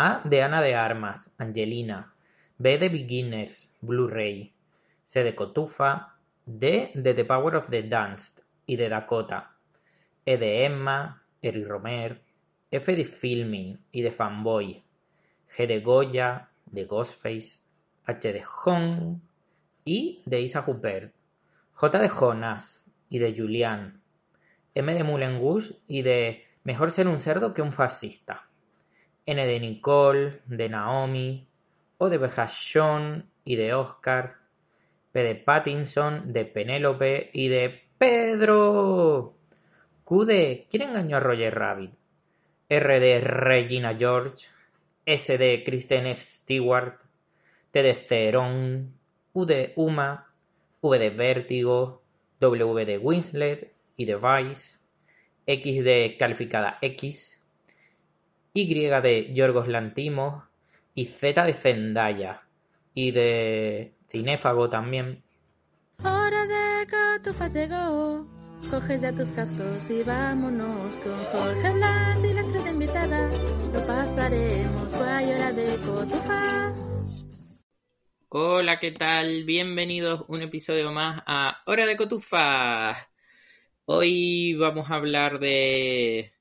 A de Ana de Armas, Angelina. B de Beginners, Blu-ray. C de Cotufa. D de The Power of the Dance y de Dakota. E de Emma, Eri Romer. F de Filming y de Fanboy. G de Goya, de Ghostface. H de Hong I de Isa Huppert. J de Jonas y de Julian. M de Moulin y de Mejor ser un cerdo que un fascista. N de Nicole, de Naomi, O de Bejachón y de Oscar. P de Pattinson, de Penélope y de Pedro. Q de ¿Quién engañó a Roger Rabbit? R de Regina George. S de Kristen Stewart. T de Cerón. U de Uma. V de Vértigo. W de Winslet y de Vice. X de calificada X, Y de Yorgos Lantimos y Z de Zendaya y de Cinéfago también. Hora de Cotufas llegó, coge ya tus cascos y vámonos con Jorge Blas y las tres invitadas, lo pasaremos guay hora de Cotufas. Hola, ¿qué tal? Bienvenidos un episodio más a Hora de Cotufas. Hoy vamos a hablar de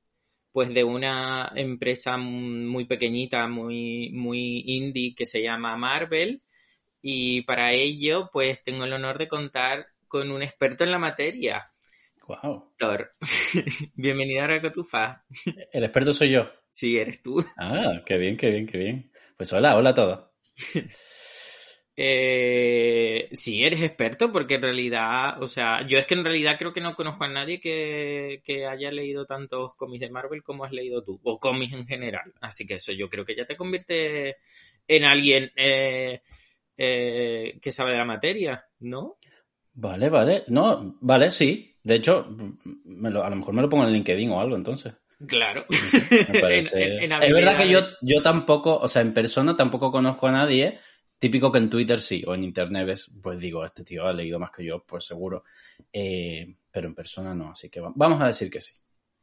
pues de una empresa muy pequeñita, muy, muy indie que se llama Marvel. Y para ello, pues tengo el honor de contar con un experto en la materia. Wow. Thor. Bienvenido a Racotufa. El experto soy yo. Sí, eres tú. Ah, qué bien, qué bien, qué bien. Pues hola, hola a todos. Eh, sí, eres experto porque en realidad, o sea, yo es que en realidad creo que no conozco a nadie que, haya leído tantos cómics de Marvel como has leído tú, o cómics en general. Así que eso yo creo que ya te convierte en alguien eh, eh, que sabe de la materia, ¿no? Vale, vale. No, vale, sí. De hecho, a lo mejor me lo pongo en LinkedIn o algo entonces. Claro. es verdad que yo, yo tampoco, o sea, en persona tampoco conozco a nadie Típico que en Twitter sí, o en internet ves, pues digo, este tío ha leído más que yo, pues seguro. Eh, pero en persona no, así que vamos a decir que sí.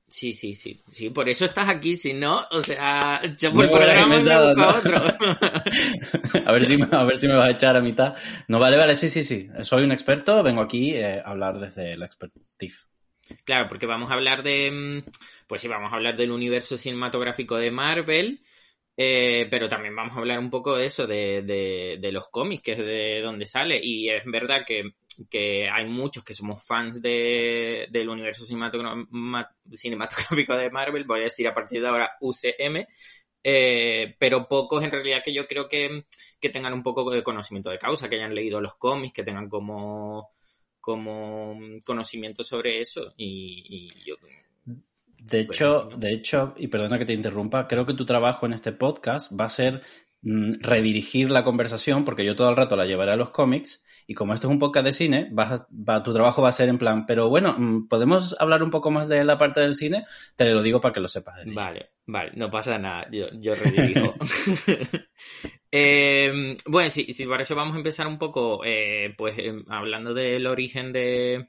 Sí, sí, sí, sí, por eso estás aquí, si no, o sea, yo por el programa me busco otro. a, ver si, a ver si me vas a echar a mitad. No, vale, vale, sí, sí, sí, soy un experto, vengo aquí eh, a hablar desde la expertise. Claro, porque vamos a hablar de, mm, pues sí, vamos a hablar del universo cinematográfico de Marvel, eh, pero también vamos a hablar un poco de eso, de, de, los cómics, que es de donde sale. Y es verdad que, que hay muchos que somos fans de, del universo cinematográfico de Marvel, voy a decir a partir de ahora UCM, eh, pero pocos en realidad que yo creo que, que, tengan un poco de conocimiento de causa, que hayan leído los cómics, que tengan como, como conocimiento sobre eso. Y, y yo de pues hecho, de hecho, y perdona que te interrumpa, creo que tu trabajo en este podcast va a ser mm, redirigir la conversación, porque yo todo el rato la llevaré a los cómics, y como esto es un podcast de cine, va, tu trabajo va a ser en plan, pero bueno, mm, ¿podemos hablar un poco más de la parte del cine? Te lo digo para que lo sepas. vale, vale, no pasa nada, yo, yo redirijo. Em, bueno, sí, sí, para eso vamos a empezar un poco, eh, pues em, hablando del origen de,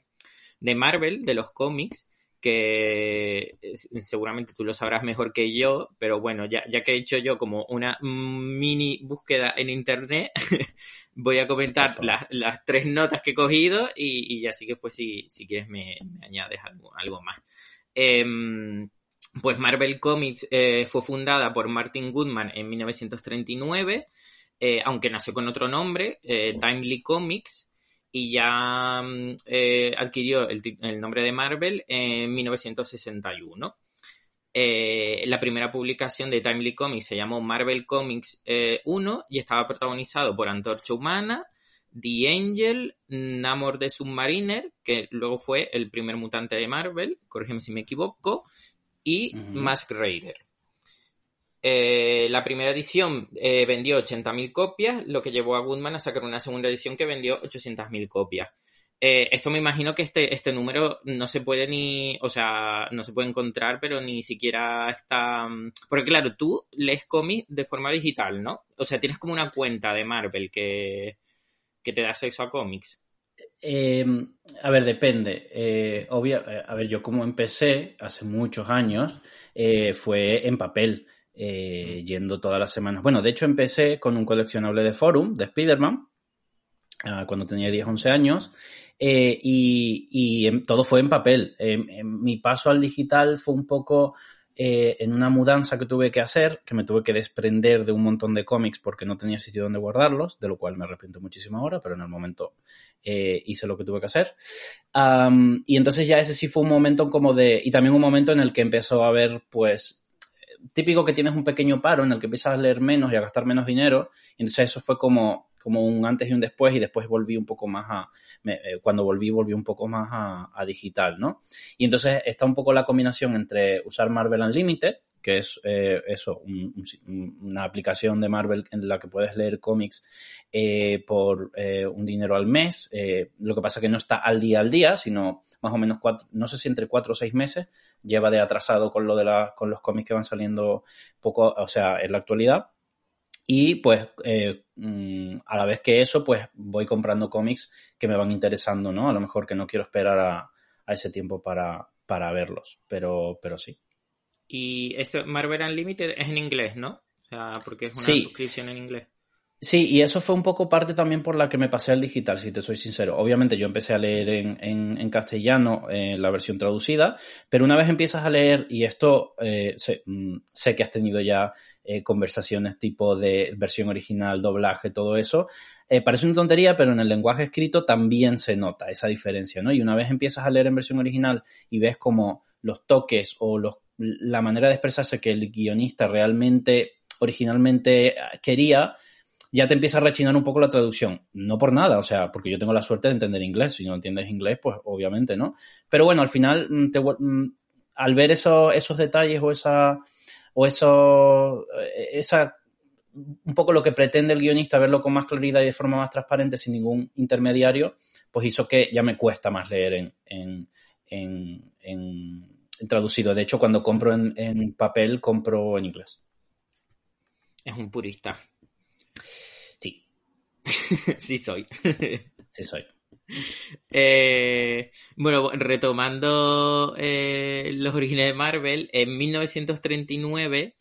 de Marvel, de los cómics que seguramente tú lo sabrás mejor que yo, pero bueno, ya, ya que he hecho yo como una mini búsqueda en internet, voy a comentar las, tres notas que he cogido y, ya sí que pues si, si quieres me, añades algo, más. Em, pues Marvel Comics eh, fue fundada por Martin Goodman en 1939, eh, aunque nació con otro nombre, eh, Timely Comics, y ya mm, eh, adquirió el, nombre de Marvel en 1961. Eh, la primera publicación de Timely Comics se llamó Marvel Comics 1 eh, y estaba protagonizado por Antorcha Humana, The Angel, Namor de Submariner, que luego fue el primer mutante de Marvel, corrígeme si me equivoco, y Mask Raider. Eh, la primera edición eh, vendió 80.000 copias, lo que llevó a Goodman a sacar una segunda edición que vendió 800.000 copias. Eh, esto me imagino que este, este número no se puede ni, o sea, no se puede encontrar, pero ni siquiera está... Mm, porque claro, tú lees cómics de forma digital, ¿no? O sea, tienes como una cuenta de Marvel que, que te da acceso a cómics. Em, a ver, depende. a ver, yo como empecé hace muchos años, fue en papel. Eh, yendo todas las semanas. Bueno, de hecho empecé con un coleccionable de Forum de Spider-Man ah, cuando tenía 10, 11 años eh, y, em, todo fue en papel. Em, em, mi paso al digital fue un poco eh, en una mudanza que tuve que hacer, que me tuve que desprender de un montón de cómics porque no tenía sitio donde guardarlos, de lo cual me arrepiento muchísimo ahora, pero en el momento hice lo que tuve que hacer. y entonces ya ese sí fue un momento como de, y también un momento en el que empezó a haber pues típico que tienes un pequeño paro en el que empiezas a leer menos y a gastar menos dinero. Y entonces eso fue como, como un antes y un después y después volví un poco más a, eh, cuando volví, volví un poco más a, digital, ¿no? Y entonces está un poco la combinación entre usar Marvel Unlimited, que es eh, eso, una aplicación de Marvel en la que puedes leer cómics eh, por un dinero al mes. lo que pasa que no está al día al día, sino más o menos cuatro, no sé si entre cuatro o seis meses, lleva de atrasado con lo de la, con los cómics que van saliendo poco, o sea, en la actualidad. Y pues eh, mm, a la vez que eso, pues voy comprando cómics que me van interesando, ¿no? A lo mejor que no quiero esperar a, ese tiempo para, para verlos, pero, pero sí. Y esto, Marvel Unlimited es en inglés, ¿no? O sea, porque es una suscripción en inglés. Sí, y eso fue un poco parte también por la que me pasé al digital, si te soy sincero. Obviamente yo empecé a leer en, en, castellano eh, la versión traducida, pero una vez empiezas a leer, y esto eh, mm, sé, que has tenido ya eh, conversaciones tipo de versión original, doblaje, todo eso, parece una tontería, pero en el lenguaje escrito también se nota esa diferencia, ¿no? Y una vez empiezas a leer en versión original y ves como los toques o la manera de expresarse que el guionista realmente originalmente quería, ya te empieza a rechinar un poco la traducción. No por nada, o sea, porque yo tengo la suerte de entender inglés. Si no entiendes inglés, pues obviamente no. Pero bueno, al final, mm, mm, al ver esos detalles o esa, o eso, eh, esa, un poco lo que pretende el guionista, verlo con más claridad y de forma más transparente, sin ningún intermediario, pues hizo que ya me cuesta más leer en, traducido. De hecho, cuando compro en papel, compro en inglés. Es un purista. sí soy. sí soy. Eh, bueno, retomando eh, los orígenes de Marvel, en 1939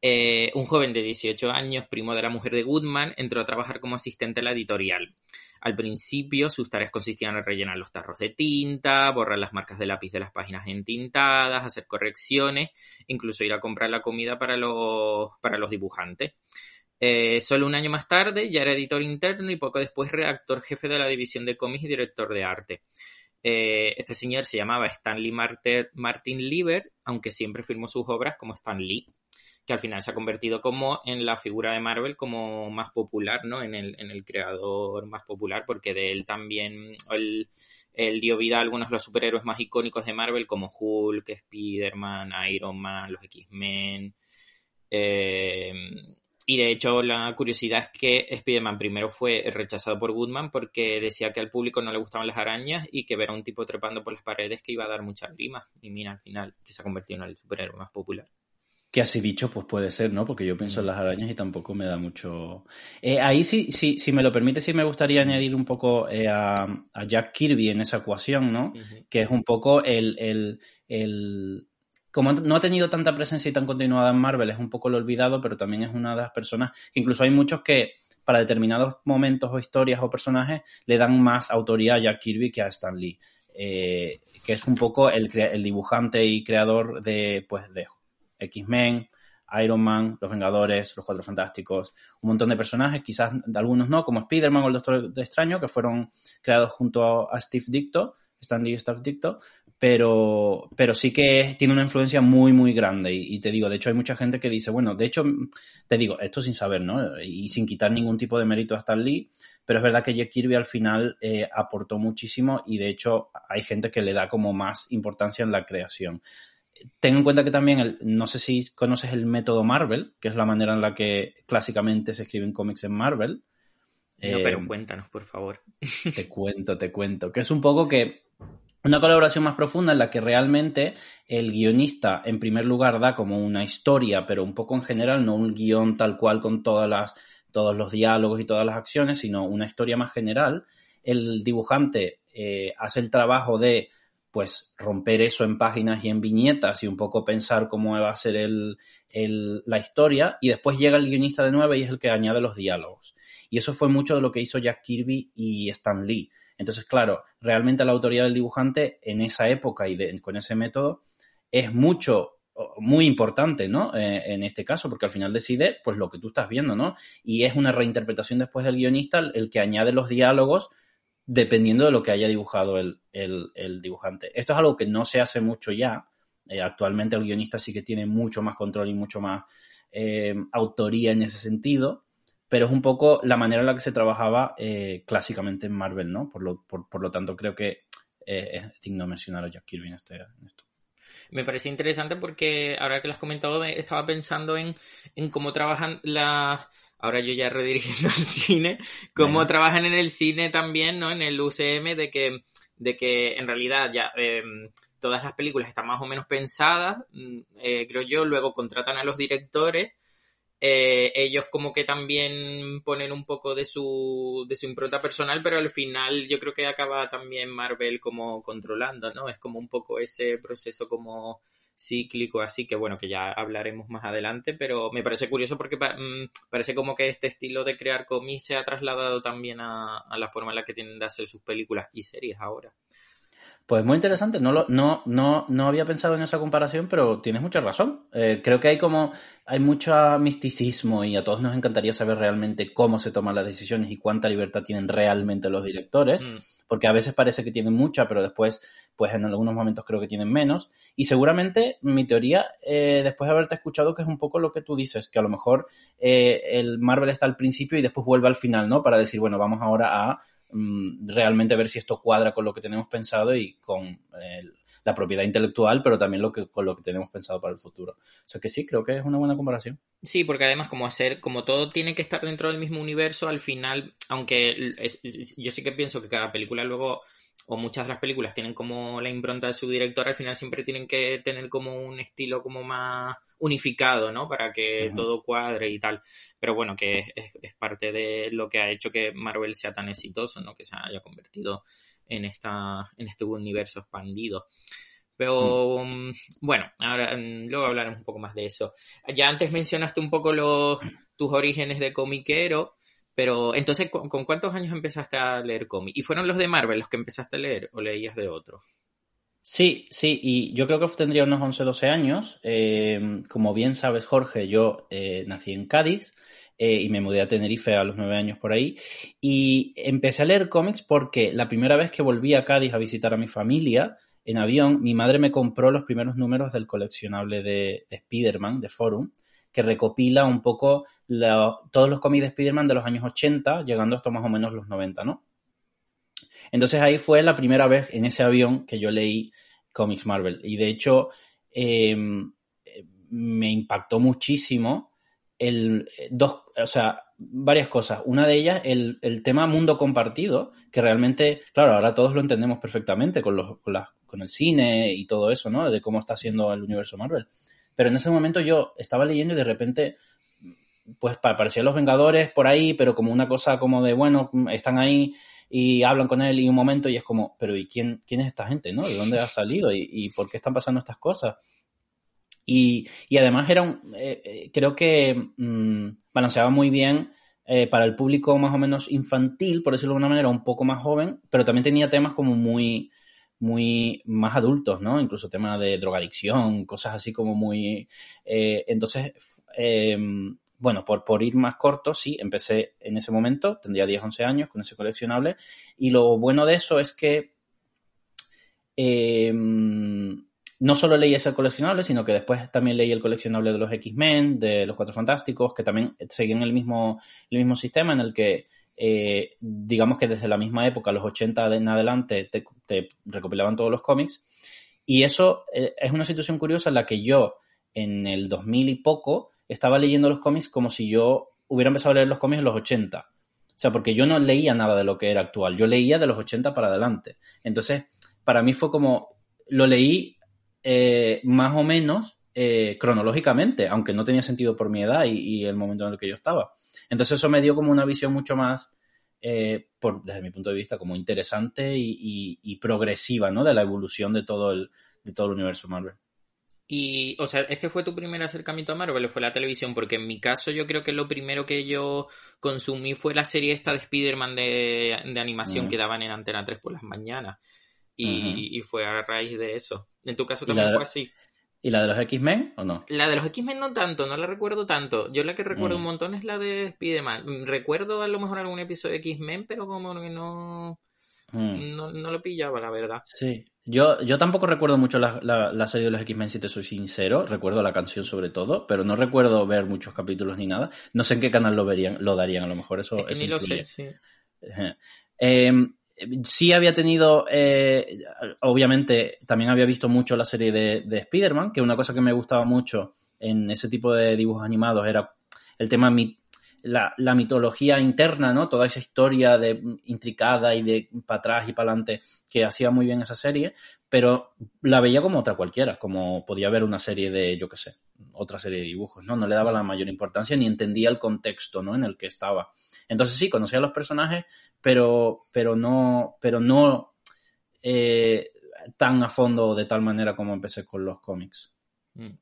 eh, un joven de 18 años, primo de la mujer de Goodman, entró a trabajar como asistente en la editorial. Al principio, sus tareas consistían en rellenar los tarros de tinta, borrar las marcas de lápiz de las páginas entintadas, hacer correcciones, incluso ir a comprar la comida para los, para los dibujantes. Eh, solo un año más tarde ya era editor interno y poco después redactor jefe de la división de cómics y director de arte. Eh, este señor se llamaba Stanley Martin Lieber, aunque siempre firmó sus obras como Stan Lee, que al final se ha convertido como en la figura de Marvel como más popular, ¿no? En el, en el creador más popular, porque de él también él, dio vida a algunos de los superhéroes más icónicos de Marvel, como Hulk, Spider-Man, Iron Man, los X-Men. Eh, y de hecho, la curiosidad es que Spider-Man primero fue rechazado por Goodman porque decía que al público no le gustaban las arañas y que ver a un tipo trepando por las paredes que iba a dar mucha grima. Y mira, al final, que se ha convertido en el superhéroe más popular. Que así dicho, pues puede ser, ¿no? Porque yo pienso en las arañas y tampoco me da mucho. Eh, ahí sí, sí, si me lo permite, sí me gustaría añadir un poco eh, a, Jack Kirby en esa ecuación, ¿no? Que es un poco el, el como no ha tenido tanta presencia y tan continuada en Marvel, es un poco lo olvidado, pero también es una de las personas que incluso hay muchos que para determinados momentos o historias o personajes le dan más autoría a Jack Kirby que a Stan Lee, eh, que es un poco el, dibujante y creador de, pues, de X-Men, Iron Man, Los Vengadores, Los Cuatro Fantásticos, un montón de personajes, quizás de algunos no, como Spider-Man o el Doctor de Extraño, que fueron creados junto a Steve Dicto, Stan Lee y Steve Dicto, pero, pero sí que tiene una influencia muy, muy grande. Y, te digo, de hecho hay mucha gente que dice, bueno, de hecho, te digo, esto sin saber, ¿no? Y sin quitar ningún tipo de mérito a Stan Lee, pero es verdad que Jack Kirby al final eh, aportó muchísimo y de hecho hay gente que le da como más importancia en la creación. Ten en cuenta que también, no sé si conoces el método Marvel, que es la manera en la que clásicamente se escriben cómics en Marvel. No, pero eh, cuéntanos, por favor. Te cuento, te cuento. Que es un poco que una colaboración más profunda en la que realmente el guionista, en primer lugar, da como una historia, pero un poco en general, no un guion tal cual con todas las, todos los diálogos y todas las acciones, sino una historia más general. El dibujante eh, hace el trabajo de pues romper eso en páginas y en viñetas y un poco pensar cómo va a ser el, la historia y después llega el guionista de nuevo y es el que añade los diálogos. Y eso fue mucho de lo que hizo Jack Kirby y Stan Lee. Entonces, claro, realmente la autoría del dibujante en esa época y con ese método es mucho muy importante, ¿no? Eh, en este caso, porque al final decide, pues, lo que tú estás viendo, ¿no? Y es una reinterpretación después del guionista el que añade los diálogos dependiendo de lo que haya dibujado el, dibujante. Esto es algo que no se hace mucho ya. Eh, actualmente el guionista sí que tiene mucho más control y mucho más eh, autoría en ese sentido, pero es un poco la manera en la que se trabajaba clásicamente en Marvel, ¿no? Por lo, por, lo tanto, creo que es digno mencionar a Jack Kirby en, este, en esto me parece interesante porque ahora que lo has comentado estaba pensando en, cómo trabajan las... Ahora yo ya redirigiendo al cine, cómo trabajan en el cine también, ¿no? En el UCM, de que, de que en realidad ya em, todas las películas están más o menos pensadas, mm, eh, creo yo, luego contratan a los directores eh, ellos como que también ponen un poco de su, de su impronta personal, pero al final yo creo que acaba también Marvel como controlando, ¿no? Es como un poco ese proceso como cíclico, así que bueno, que ya hablaremos más adelante, pero me parece curioso porque mm, parece como que este estilo de crear cómics se ha trasladado también a, a la forma en la que tienen de hacer sus películas y series ahora. Pues muy interesante, no, lo, no, no, no había pensado en esa comparación, pero tienes mucha razón. Eh, creo que hay como, hay mucho misticismo y a todos nos encantaría saber realmente cómo se toman las decisiones y cuánta libertad tienen realmente los directores, mm. porque a veces parece que tienen mucha, pero después, pues en algunos momentos creo que tienen menos. Y seguramente mi teoría, eh, después de haberte escuchado, que es un poco lo que tú dices, que a lo mejor eh, el Marvel está al principio y después vuelve al final, ¿no? Para decir, bueno, vamos ahora a realmente ver si esto cuadra con lo que tenemos pensado y con la propiedad intelectual, pero también lo que, con lo que tenemos pensado para el futuro. O sea que sí, creo que es una buena comparación. Sí, porque además como hacer, como todo tiene que estar dentro del mismo universo, al final, aunque yo sí que pienso que cada película luego o muchas de las películas tienen como la impronta de su director, al final siempre tienen que tener como un estilo como más unificado, ¿no? Para que todo cuadre y tal. Pero bueno, que es, parte de lo que ha hecho que Marvel sea tan exitoso, ¿no? Que se haya convertido en, esta, en este universo expandido. Pero mm. bueno, ahora mm, luego hablaremos un poco más de eso. Ya antes mencionaste un poco los, tus orígenes de comiquero. Pero entonces, ¿con, cuántos años empezaste a leer cómics? ¿Y fueron los de Marvel los que empezaste a leer o leías de otros? Sí, sí, y yo creo que tendría unos 11, 12 años. Eh, como bien sabes, Jorge, yo eh, nací en Cádiz eh, y me mudé a Tenerife a los 9 años por ahí. Y empecé a leer cómics porque la primera vez que volví a Cádiz a visitar a mi familia en avión, mi madre me compró los primeros números del coleccionable de, de Spider-Man, de Forum que recopila un poco todos los cómics de Spider-Man de los años 80, llegando hasta más o menos los 90, ¿no? Entonces ahí fue la primera vez en ese avión que yo leí cómics Marvel. Y de hecho, em, me impactó muchísimo el dos, o sea, varias cosas. Una de ellas, el, tema mundo compartido, que realmente, claro, ahora todos lo entendemos perfectamente con, los, con, con el cine y todo eso, ¿no? De cómo está haciendo el universo Marvel. Pero en ese momento yo estaba leyendo y de repente, pues parecían los Vengadores por ahí, pero como una cosa como de, bueno, están ahí y hablan con él y un momento y es como, pero ¿y quién, quién es esta gente, no? ¿De dónde ha salido? ¿Y, por qué están pasando estas cosas? Y, además era un, eh, eh, creo que mm, balanceaba muy bien eh, para el público más o menos infantil, por decirlo de alguna manera, un poco más joven, pero también tenía temas como muy, muy más adultos, ¿no? Incluso temas de drogadicción, cosas así como muy... Eh, entonces, em, bueno, por, por ir más corto, sí, empecé en ese momento, tendría 10, 11 años con ese coleccionable, y lo bueno de eso es que em, no solo leí ese coleccionable, sino que después también leí el coleccionable de los X-Men, de los Cuatro Fantásticos, que también seguían el mismo, el mismo sistema en el que eh, digamos que desde la misma época, los 80 en adelante, te, recopilaban todos los cómics. Y eso eh, es una situación curiosa en la que yo, en el 2000 y poco, estaba leyendo los cómics como si yo hubiera empezado a leer los cómics en los 80. O sea, porque yo no leía nada de lo que era actual, yo leía de los 80 para adelante. Entonces, para mí fue como, lo leí eh, más o menos cronológicamente, aunque no tenía sentido por mi edad y el momento en el que yo estaba. Entonces eso me dio como una visión mucho más eh, por, desde mi punto de vista, como interesante y, progresiva, ¿no? De la evolución de todo el, de todo el universo Marvel. Y, o sea, ¿este fue tu primer acercamiento a Marvel o fue la televisión? Porque en mi caso yo creo que lo primero que yo consumí fue la serie esta de Spider-Man de, animación que daban en Antena 3 por las mañanas. Y, fue a raíz de eso. En tu caso también fue así. ¿Y la de los X-Men o no? La de los X-Men no tanto, no la recuerdo tanto. Yo la que recuerdo mm. un montón es la de Spider-Man. Recuerdo a lo mejor algún episodio de X-Men, pero como que no, mm. no, no, lo pillaba, la verdad. Sí. Yo, yo tampoco recuerdo mucho la, la, serie de los X-Men, si te soy sincero. Recuerdo la canción sobre todo, pero no recuerdo ver muchos capítulos ni nada. No sé en qué canal lo verían, lo darían, a lo mejor eso. Es ni lo sé, sí. Eh, sí había tenido, eh, obviamente, también había visto mucho la serie de, de Spider-Man, que una cosa que me gustaba mucho en ese tipo de dibujos animados era el tema, la, la mitología interna, ¿no? Toda esa historia de intricada y de para atrás y para adelante que hacía muy bien esa serie, pero la veía como otra cualquiera, como podía ver una serie de, yo qué sé, otra serie de dibujos, ¿no? No le daba la mayor importancia ni entendía el contexto, ¿no? En el que estaba. Entonces sí, conocía a los personajes, pero, pero no, pero no eh, tan a fondo de tal manera como empecé con los cómics. Mm.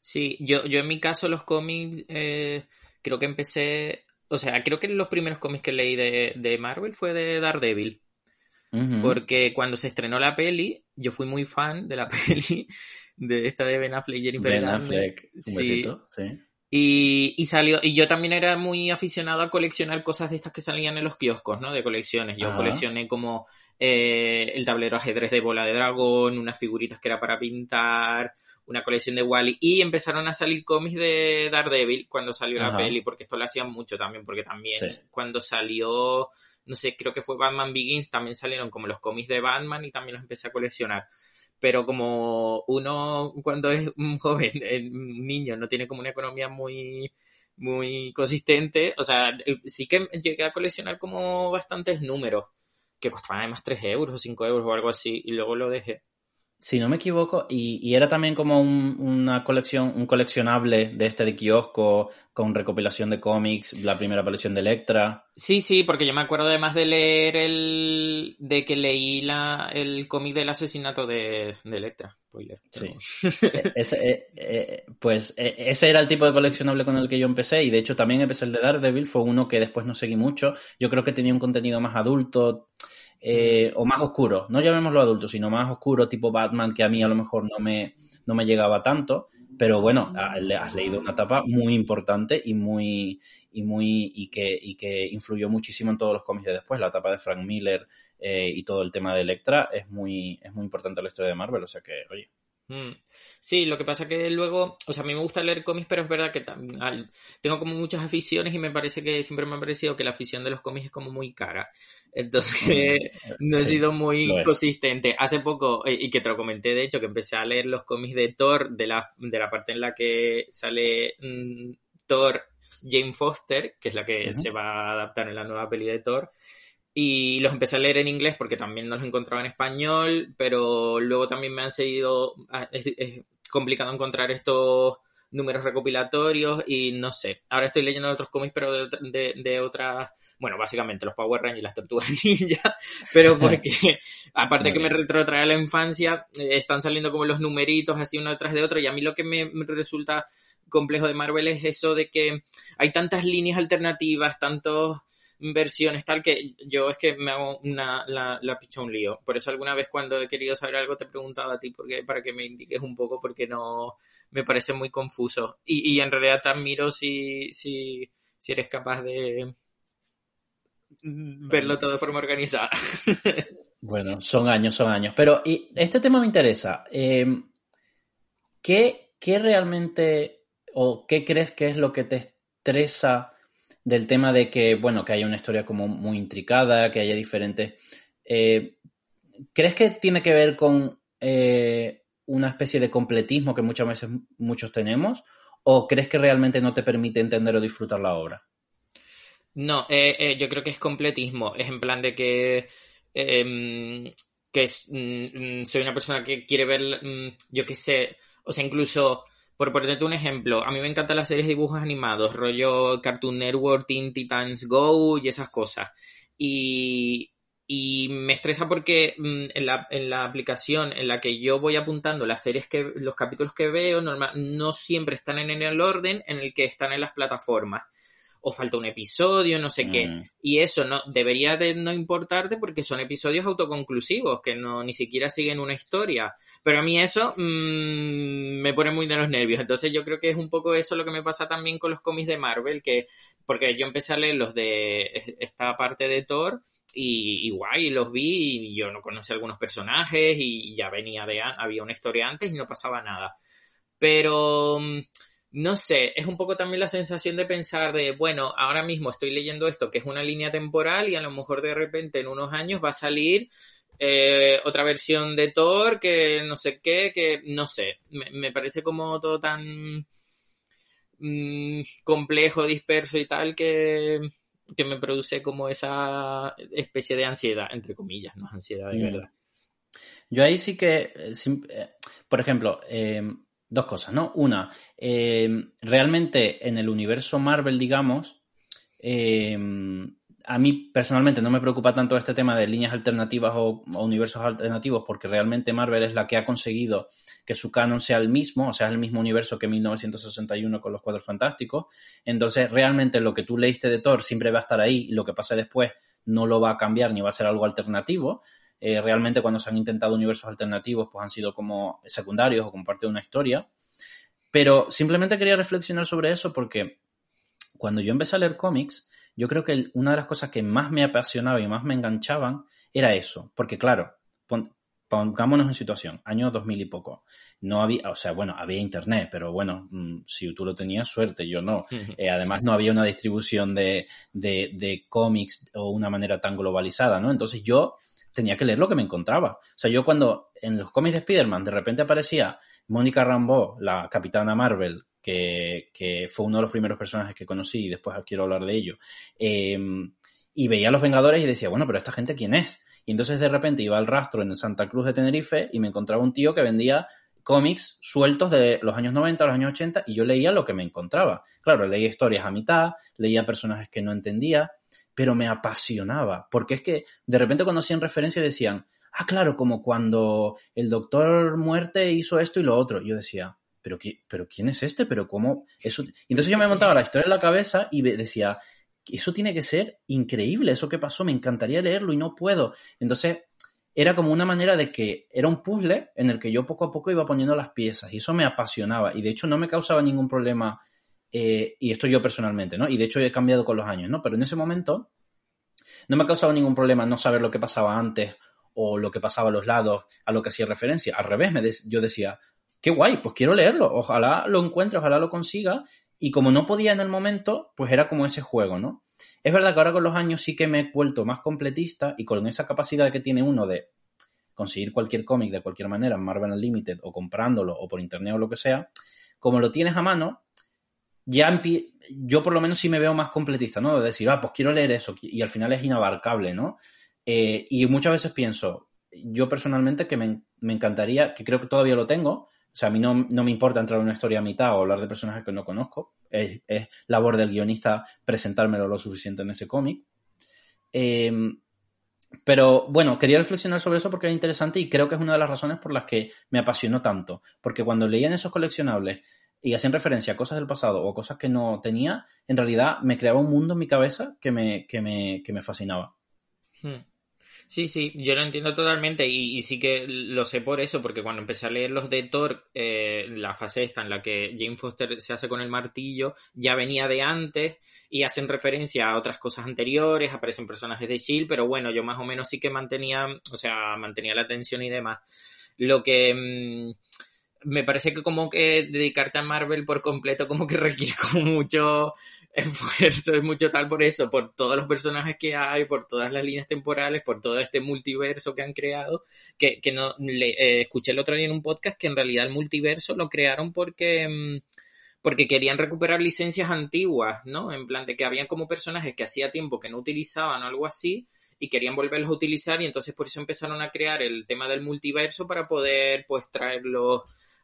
Sí, yo, yo en mi caso los cómics eh, creo que empecé, o sea, creo que los primeros cómics que leí de, Marvel fue de Daredevil. Porque cuando se estrenó la peli, yo fui muy fan de la peli de esta de Ben Affleck y Jennifer Ben Affleck, un sí. sí. Y, y, salió, y yo también era muy aficionado a coleccionar cosas de estas que salían en los kioscos, ¿no? De colecciones. Yo coleccioné como eh, el tablero ajedrez de bola de dragón, unas figuritas que era para pintar, una colección de Wally. Y empezaron a salir cómics de Daredevil cuando salió la peli, porque esto lo hacían mucho también, porque también cuando salió, no sé, creo que fue Batman Begins, también salieron como los cómics de Batman y también los empecé a coleccionar pero como uno cuando es un joven, un niño, no tiene como una economía muy, muy consistente, o sea, eh, sí que llegué a coleccionar como bastantes números, que costaban además 3 euros o 5 euros o algo así, y luego lo dejé si no me equivoco, y, era también como una colección, un coleccionable de este de kiosco con recopilación de cómics, la primera aparición de Electra. Sí, sí, porque yo me acuerdo además de leer el. de que leí la, el cómic del asesinato de, de Electra. Spoiler. Sí. ese, eh, eh, pues eh, ese era el tipo de coleccionable con el que yo empecé, y de hecho también empecé el de Daredevil, fue uno que después no seguí mucho. Yo creo que tenía un contenido más adulto eh, o más oscuro, no llamémoslo adulto, sino más oscuro, tipo Batman, que a mí a lo mejor no me, no me llegaba tanto, pero bueno, has leído una etapa muy importante y muy, y muy, y que, y que influyó muchísimo en todos los cómics de después, la etapa de Frank Miller eh, y todo el tema de Electra es muy, es muy importante en la historia de Marvel, o sea que, oye. Mm. Sí, lo que pasa que luego, o sea, a mí me gusta leer cómics, pero es verdad que tengo como muchas aficiones y me parece que siempre me ha parecido que la afición de los cómics es como muy cara. Entonces, no he sido muy consistente. Hace poco, eh, y que te lo comenté, de hecho, que empecé a leer los cómics de Thor, de la, de la parte en la que sale mm, Thor Jane Foster, que es la que se va a adaptar en la nueva peli de Thor. Y los empecé a leer en inglés porque también no los encontraba en español, pero luego también me han seguido. Ah, es complicado encontrar estos números recopilatorios y no sé. Ahora estoy leyendo otros cómics, pero de, de, otras, bueno, básicamente los Power Rangers y las Tortugas Ninja, pero porque aparte que me retrotrae a la infancia, eh, están saliendo como los numeritos así uno detrás de otro y a mí lo que me resulta complejo de Marvel es eso de que hay tantas líneas alternativas, tantos versiones, tal que yo es que me hago una, la, la picha un lío. Por eso alguna vez cuando he querido saber algo te he preguntado a ti porque, para que me indiques un poco porque no me parece muy confuso. Y, y en realidad te admiro si, si, si eres capaz de verlo todo de forma organizada. bueno, son años, son años. Pero y este tema me interesa. Eh, ¿qué, ¿Qué realmente o qué crees que es lo que te estresa del tema de que, bueno, que haya una historia como muy intricada, que haya diferentes... Eh, ¿Crees que tiene que ver con eh, una especie de completismo que muchas veces muchos tenemos? ¿O crees que realmente no te permite entender o disfrutar la obra? No, eh, yo creo que es completismo. Es en plan de que em, que mm, soy una persona que quiere ver, mm, yo qué sé, o sea, incluso por ponerte un ejemplo, a mí me encantan las series de dibujos animados, rollo Cartoon Network, Teen Titans Go y esas cosas. y, y me estresa porque mm, en, la, en, la, aplicación en la que yo voy apuntando las series que, los capítulos que veo, normal, no siempre están en el orden en el que están en las plataformas o falta un episodio, no sé qué. Mm. Y eso no debería de no importarte porque son episodios autoconclusivos, que no ni siquiera siguen una historia. Pero a mí eso mmm, me pone muy de los nervios. Entonces yo creo que es un poco eso lo que me pasa también con los cómics de Marvel, que porque yo empecé a leer los de esta parte de Thor y, y, guay, los vi y yo no conocía algunos personajes y ya venía de había una historia antes y no pasaba nada. Pero mm, no sé, es un poco también la sensación de pensar de, bueno, ahora mismo estoy leyendo esto que es una línea temporal y a lo mejor de repente en unos años va a salir eh, otra versión de Thor que no sé qué, que no sé, me, parece como todo tan mm, complejo, disperso y tal que, que me produce como esa especie de ansiedad, entre comillas, no ansiedad de mm. verdad. Yo ahí sí que, eh, eh, por ejemplo, dos cosas, ¿no? Una, eh, realmente en el universo Marvel, digamos, eh, a mí personalmente no me preocupa tanto este tema de líneas alternativas o, universos alternativos porque realmente Marvel es la que ha conseguido que su canon sea el mismo, o sea, el mismo universo que 1961 con los Cuadros Fantásticos. Entonces, realmente lo que tú leíste de Thor siempre va a estar ahí y lo que pase después no lo va a cambiar ni va a ser algo alternativo. Eh, realmente cuando se han intentado universos alternativos, pues han sido como secundarios o como parte de una historia. Pero simplemente quería reflexionar sobre eso porque cuando yo empecé a leer cómics, yo creo que una de las cosas que más me apasionaba y más me enganchaban era eso. Porque claro, pongámonos en situación, año 2000 y poco. No había, o sea, bueno, había internet, pero bueno, mm, si tú lo tenías, suerte, yo no. Eh, además, no había una distribución de, de, de cómics o una manera tan globalizada, ¿no? Entonces yo tenía que leer lo que me encontraba. O sea, yo cuando en los cómics de Spider-Man de repente aparecía Mónica Rambeau, la capitana Marvel, que, que, fue uno de los primeros personajes que conocí y después quiero hablar de ello, em, y veía a los Vengadores y decía, bueno, pero esta gente quién es? Y entonces de repente iba al rastro en Santa Cruz de Tenerife y me encontraba un tío que vendía cómics sueltos de los años 90 a los años 80 y yo leía lo que me encontraba. Claro, leía historias a mitad, leía personajes que no entendía, pero me apasionaba, porque es que de repente cuando hacían referencia decían, ah, claro, como cuando el doctor muerte hizo esto y lo otro. yo decía, pero, pero ¿quién es este? ¿Pero cómo? Eso... entonces yo me montaba la historia en la cabeza y decía, eso tiene que ser increíble, eso que pasó, me encantaría leerlo y no puedo. Entonces era como una manera de que era un puzzle en el que yo poco a poco iba poniendo las piezas y eso me apasionaba y de hecho no me causaba ningún problema eh, y esto yo personalmente, ¿no? Y de hecho he cambiado con los años, ¿no? Pero en ese momento no me ha causado ningún problema no saber lo que pasaba antes o lo que pasaba a los lados a lo que hacía referencia. Al revés, me yo decía, qué guay, pues quiero leerlo, ojalá lo encuentre, ojalá lo consiga. Y como no podía en el momento, pues era como ese juego, ¿no? Es verdad que ahora con los años sí que me he vuelto más completista y con esa capacidad que tiene uno de conseguir cualquier cómic de cualquier manera, Marvel Unlimited, o comprándolo, o por internet o lo que sea, como lo tienes a mano, ya yo por lo menos sí me veo más completista, ¿no? De decir, ah, pues quiero leer eso y al final es inabarcable, ¿no? Eh, y muchas veces pienso, yo personalmente que me, encantaría, que creo que todavía lo tengo, o sea, a mí no, me importa entrar en una historia a mitad o hablar de personajes que no conozco, es, labor del guionista presentármelo lo suficiente en ese cómic. Em, pero bueno, quería reflexionar sobre eso porque era interesante y creo que es una de las razones por las que me apasionó tanto. Porque cuando leían esos coleccionables y hacían referencia a cosas del pasado o cosas que no tenía, en realidad me creaba un mundo en mi cabeza que me, que me, que me fascinaba. Hmm. Sí, sí, yo lo entiendo totalmente y, sí que lo sé por eso, porque cuando empecé a leer los de Thor, eh, la fase esta en la que Jane Foster se hace con el martillo, ya venía de antes y hacen referencia a otras cosas anteriores, aparecen personajes de Shield, pero bueno, yo más o menos sí que mantenía, o sea, mantenía la atención y demás. Lo que... Mm, me parece que como que dedicarte a Marvel por completo como que requiere como mucho esfuerzo, es mucho tal por eso, por todos los personajes que hay, por todas las líneas temporales, por todo este multiverso que han creado, que, que no le, eh, escuché el otro día en un podcast que en realidad el multiverso lo crearon porque mm, porque querían recuperar licencias antiguas, ¿no? En plan de que habían como personajes que hacía tiempo que no utilizaban o algo así y querían volverlos a utilizar y entonces por eso empezaron a crear el tema del multiverso para poder pues traerlos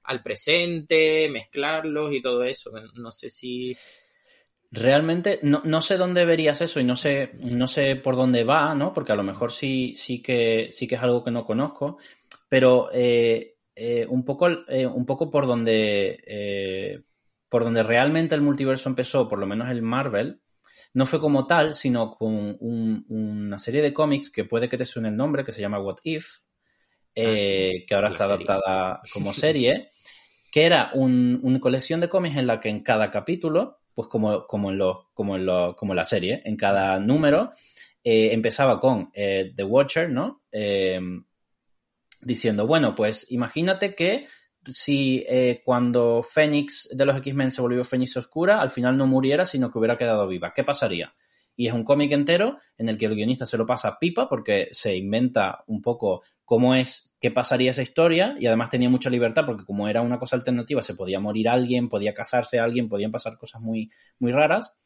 al presente, mezclarlos y todo eso. No sé si... Realmente no, no, sé dónde verías eso y no sé, no sé por dónde va, ¿no? Porque a lo mejor sí, sí, que, sí que es algo que no conozco, pero eh, eh, un, poco, eh, un poco por donde, por donde realmente el multiverso empezó, por lo menos el Marvel, no fue como tal, sino con una serie de cómics que puede que te suene el nombre, que se llama What If, ah, que ahora está adaptada como serie, que era una colección de cómics en la que en cada capítulo pues como, como, en, los, como, en, como la serie, en cada número eh, empezaba con eh, The Watcher, ¿no? Eh, diciendo, bueno, pues imagínate que si cuando Fénix de los X-Men se volvió Fénix Oscura, al final no muriera, sino que hubiera quedado viva. ¿Qué pasaría? Y es un cómic entero en el que el guionista se lo pasa pipa porque se inventa un poco cómo es, qué pasaría esa historia y además tenía mucha libertad porque como era una cosa alternativa se podía morir alguien, podía casarse alguien, podían pasar cosas muy, muy raras.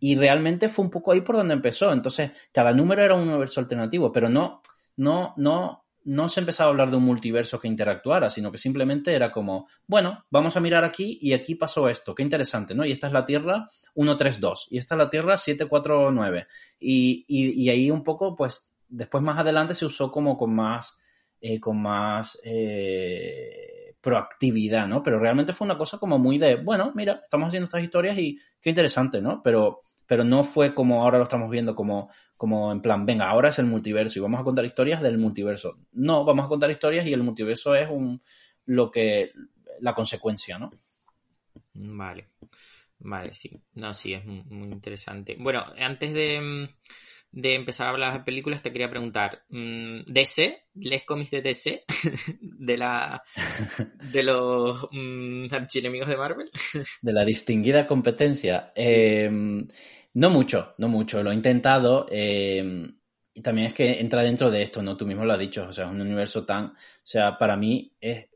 Y realmente fue un poco ahí por donde empezó. Entonces, cada número era un universo alternativo, pero no, no, no, no se empezaba a hablar de un multiverso que interactuara, sino que simplemente era como, bueno, vamos a mirar aquí y aquí pasó esto, qué interesante, ¿no? Y esta es la Tierra 132 y esta es la Tierra 749. Y, y, y ahí un poco, pues, después más adelante se usó como con más, eh, con más eh, proactividad, ¿no? Pero realmente fue una cosa como muy de, bueno, mira, estamos haciendo estas historias y qué interesante, ¿no? Pero, pero no fue como ahora lo estamos viendo como, como en plan, venga, ahora es el multiverso y vamos a contar historias del multiverso. No, vamos a contar historias y el multiverso es un, lo que, la consecuencia, ¿no? Vale. Vale, sí. No, sí, es muy interesante. Bueno, antes de, mm, de empezar a hablar de películas, te quería preguntar, mm, ¿DC? ¿Les cómics de DC? ¿De la de los mmm, archienemigos de Marvel? de la distinguida competencia. Em, no mucho, no mucho. Lo he intentado. Em, y también es que entra dentro de esto, ¿no? Tú mismo lo has dicho. O sea, es un universo tan. O sea, para mí es,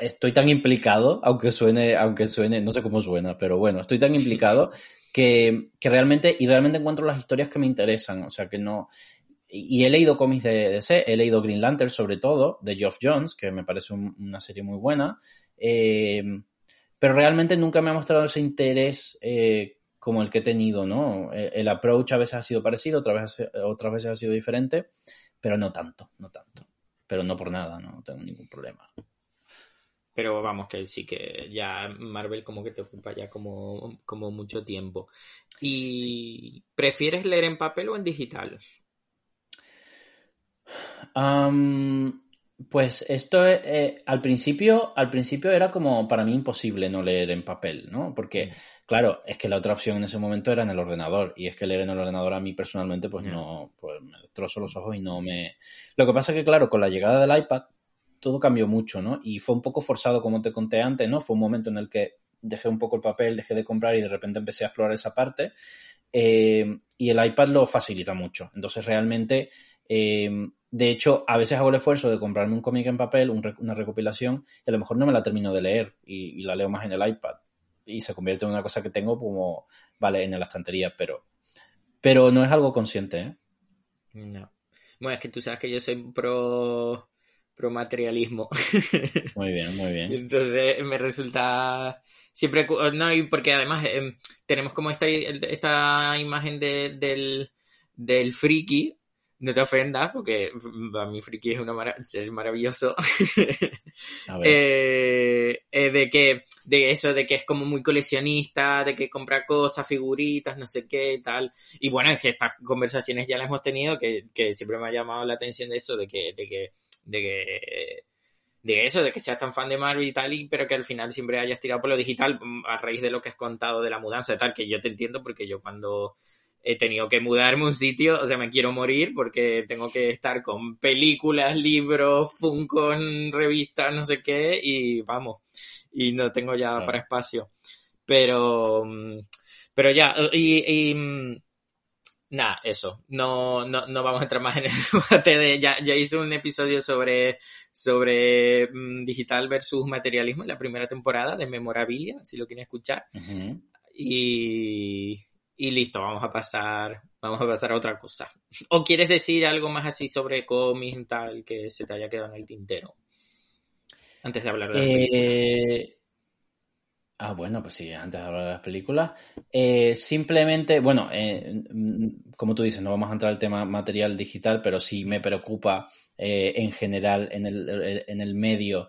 estoy tan implicado, aunque suene, aunque suene, no sé cómo suena, pero bueno, estoy tan implicado que, realmente, y realmente encuentro las historias que me interesan, o sea, que no... Y he leído cómics de DC, he leído Green Lantern sobre todo, de Geoff Jones, que me parece una serie muy buena, eh, pero realmente nunca me ha mostrado ese interés eh, como el que he tenido, ¿no? Eh, el approach a veces ha sido parecido, otras veces, otras veces ha sido diferente, pero no tanto, no tanto. Pero no por nada, no tengo ningún problema. Pero vamos, que sí que ya Marvel como que te ocupa ya como, como mucho tiempo. ¿Y prefieres leer en papel o en digital? pues esto eh, al principio, al principio era como para mí imposible no leer en papel, ¿no? Porque, mm. claro, es que la otra opción en ese momento era en el ordenador. Y es que leer en el ordenador a mí personalmente, pues no, pues me destrozo los ojos y no me. Lo que pasa es que, claro, con la llegada del iPad, todo cambió mucho, ¿no? Y fue un poco forzado, como te conté antes, ¿no? Fue un momento en el que dejé un poco el papel, dejé de comprar y de repente empecé a explorar esa parte. Eh, y el iPad lo facilita mucho. Entonces, realmente, eh, de hecho, a veces hago el esfuerzo de comprarme un cómic en papel, una recopilación, y a lo mejor no me la termino de leer y, la leo más en el iPad. Y se convierte en una cosa que tengo como, vale, en la estantería, pero, pero no es algo consciente, ¿eh? No. Bueno, es que tú sabes que yo soy pro pro materialismo. Muy bien, muy bien. Entonces me resulta siempre, no, y porque además em, tenemos como esta, esta imagen de, del, del friki, no te ofendas, porque a mí friki es, una es maravilloso, eh, eh, de que, de eso, de que es como muy coleccionista, de que compra cosas, figuritas, no sé qué, tal. Y bueno, es que estas conversaciones ya las hemos tenido, que, que siempre me ha llamado la atención de eso, de que, de que de que de eso, de que seas tan fan de Marvel y tal, y, pero que al final siempre hayas tirado por lo digital mm, a raíz de lo que has contado de la mudanza y tal, que yo te entiendo porque yo cuando he tenido que mudarme a un sitio, o sea, me quiero morir porque tengo que estar con películas, libros, Funko, revistas, no sé qué, y vamos, y no tengo ya para espacio. Pero, mm, pero ya, y, y mm, Nada, eso. No, no, no vamos a entrar más en el debate de. Ya, ya hice un episodio sobre, sobre mm, digital versus materialismo en la primera temporada de Memorabilia, si lo quieren escuchar. y, y listo, vamos a pasar. Vamos a pasar a otra cosa. ¿O quieres decir algo más así sobre cómics y tal que se te haya quedado en el tintero? Antes de hablar de eh, Ah, bueno, pues sí, antes de hablar de las películas. Eh, simplemente, bueno, eh, como tú dices, no vamos a entrar al tema material digital, pero sí me preocupa eh, en general en el, en el medio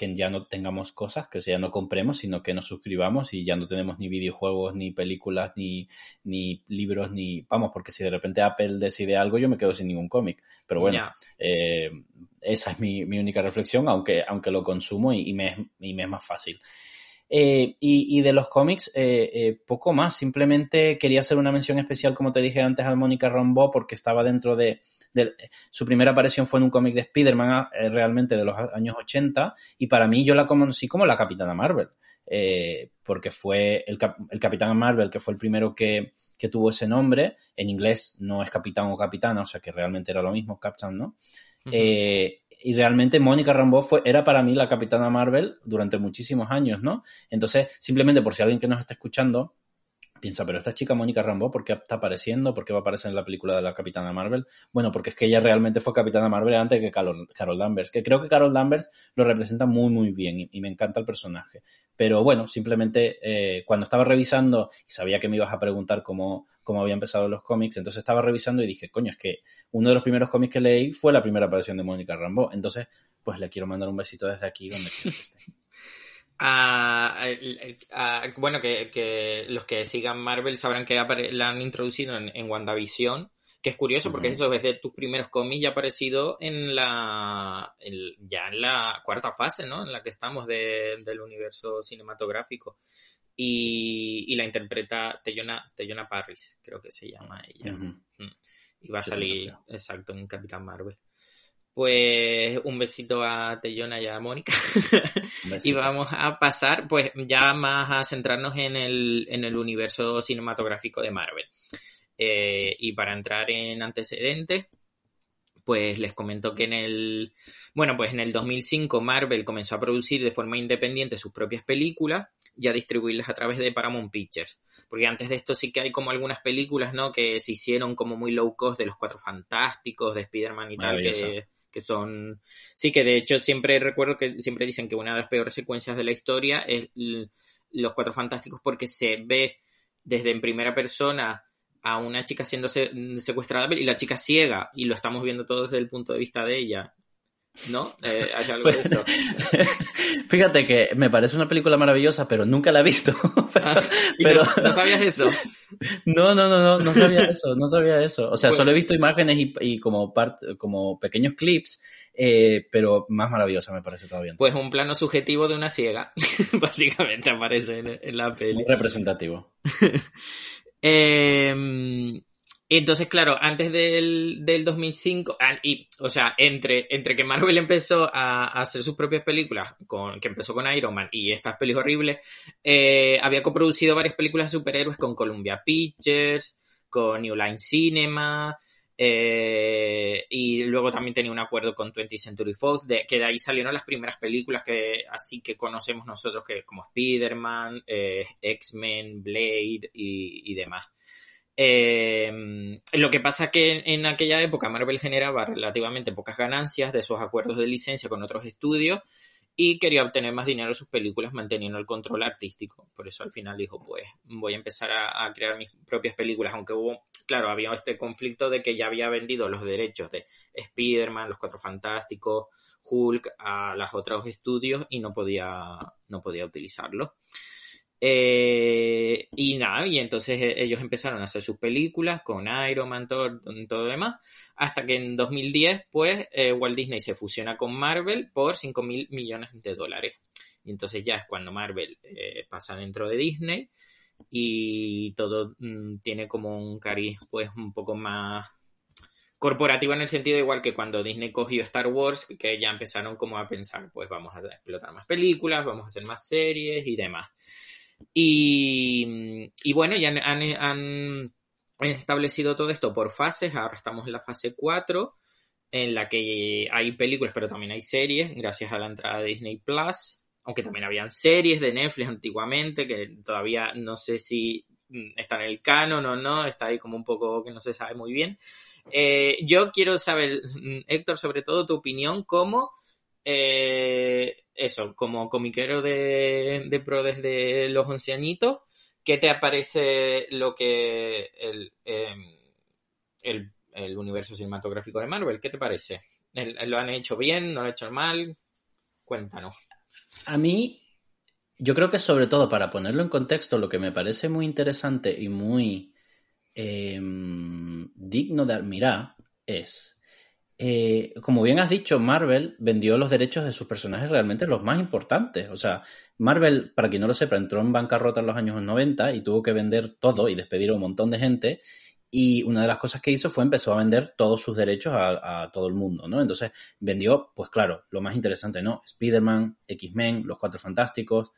que ya no tengamos cosas, que ya no compremos, sino que nos suscribamos y ya no tenemos ni videojuegos, ni películas, ni, ni libros, ni... Vamos, porque si de repente Apple decide algo, yo me quedo sin ningún cómic. Pero bueno, eh, esa es mi, mi, única reflexión, aunque, aunque lo consumo y, me, y me es más fácil. Eh, y, y, de los cómics, eh, eh, poco más. Simplemente quería hacer una mención especial, como te dije antes, a Mónica Rambeau, porque estaba dentro de, Su primera aparición fue en un cómic de Spider-Man realmente de los años 80, y para mí yo la conocí como la Capitana Marvel, porque fue el, el Capitán Marvel, que fue el primero que, que tuvo ese nombre. En inglés no es capitán o capitana, o sea que realmente era lo mismo, Captain, ¿no? Eh, y realmente Mónica Rambeau fue, era para mí la capitana Marvel durante muchísimos años, ¿no? Entonces, simplemente por si alguien que nos está escuchando piensa, pero esta chica Mónica Rambeau, ¿por qué está apareciendo? ¿Por qué va a aparecer en la película de la Capitana Marvel? Bueno, porque es que ella realmente fue Capitana Marvel antes que Carol, Carol Danvers, que creo que Carol Danvers lo representa muy, muy bien y, me encanta el personaje. Pero bueno, simplemente eh, cuando estaba revisando y sabía que me ibas a preguntar cómo, cómo había empezado los cómics, entonces estaba revisando y dije, coño, es que uno de los primeros cómics que leí fue la primera aparición de Mónica Rambeau. Entonces, pues le quiero mandar un besito desde aquí donde quiera que. Bueno, que, que, los que sigan Marvel sabrán que la han introducido en, en WandaVision, que es curioso porque uh -huh. eso es de tus primeros cómics ya ha aparecido en la en, ya en la cuarta fase, ¿no? En la que estamos de, del universo cinematográfico. Y, y la interpreta Teyona, Teyona Parris, creo que se llama ella. -huh. Y va a salir, exacto, en Capitán Marvel. Pues un besito a Teyona y a Mónica. y vamos a pasar, pues, ya más a centrarnos en el, en el universo cinematográfico de Marvel. Eh, y para entrar en antecedentes, pues les comento que en el, bueno, pues en el 2005 Marvel comenzó a producir de forma independiente sus propias películas y a distribuirlas a través de Paramount Pictures. Porque antes de esto sí que hay como algunas películas, ¿no? Que se hicieron como muy low cost de los Cuatro Fantásticos, de Spider-Man y tal, que, que son... Sí, que de hecho siempre recuerdo que siempre dicen que una de las peores secuencias de la historia es los Cuatro Fantásticos porque se ve desde en primera persona a una chica siendo secuestrada y la chica ciega y lo estamos viendo todo desde el punto de vista de ella. ¿No? Eh, hay algo de eso. Fíjate que me parece una película maravillosa, pero nunca la he visto. pero, ah, pero... No, ¿No, sabías eso? No, no, no, no, no sabía eso, no sabía eso. O sea, bueno. solo he visto imágenes y, y como, part, como pequeños clips, eh, pero más maravillosa me parece todavía. Pues un plano subjetivo de una ciega, básicamente aparece en, en la peli. Muy representativo. eh, entonces, claro, antes del, del 2005, y, o sea, entre, entre que Marvel empezó a, hacer sus propias películas, con, que empezó con Iron Man y estas pelis horribles, eh, había coproducido varias películas de superhéroes con Columbia Pictures, con New Line Cinema, eh, y luego también tenía un acuerdo con 20th Century Fox, que de ahí salieron las primeras películas que así que conocemos nosotros, que como Spider-Man, eh, X-Men, Blade y, y demás. Eh, lo que pasa que en, aquella época Marvel generaba relativamente pocas ganancias de esos acuerdos de licencia con otros estudios y quería obtener más dinero de sus películas manteniendo el control artístico. Por eso al final dijo, pues voy a empezar a, a crear mis propias películas, aunque hubo, claro, había este conflicto de que ya había vendido los derechos de Spider-Man, Los Cuatro Fantásticos, Hulk a los otros estudios y no podía, no podía utilizarlos. Eh, y nada, y entonces eh, ellos empezaron a hacer sus películas con Iron Man, todo, todo demás, hasta que en 2010, pues, eh, Walt Disney se fusiona con Marvel por 5 mil millones de dólares. Y entonces ya es cuando Marvel eh, pasa dentro de Disney y todo mm, tiene como un cariz, pues, un poco más corporativo en el sentido igual que cuando Disney cogió Star Wars, que ya empezaron como a pensar, pues vamos a explotar más películas, vamos a hacer más series y demás. Y, y bueno, ya han, han, establecido todo esto por fases. Ahora estamos en la fase 4, en la que hay películas, pero también hay series, gracias a la entrada de Disney Plus. Aunque también habían series de Netflix antiguamente, que todavía no sé si están en el canon o no, está ahí como un poco que no se sabe muy bien. Eh, yo quiero saber, Héctor, sobre todo tu opinión como eh, eso, como comiquero de, de pro desde los once añitos, ¿qué te aparece lo que el, em, el, el, universo cinematográfico de Marvel? ¿Qué te parece? ¿Lo han hecho bien? ¿No lo han hecho mal? Cuéntanos. A mí, yo creo que sobre todo para ponerlo en contexto, lo que me parece muy interesante y muy em, digno de admirar es eh, como bien has dicho, Marvel vendió los derechos de sus personajes realmente los más importantes. O sea, Marvel, para quien no lo sepa, entró en bancarrota en los años 90 y tuvo que vender todo y despedir a un montón de gente. Y una de las cosas que hizo fue empezó a vender todos sus derechos a, todo el mundo, ¿no? Entonces vendió, pues claro, lo más interesante, ¿no? Spider-Man, X-Men, Los Cuatro Fantásticos.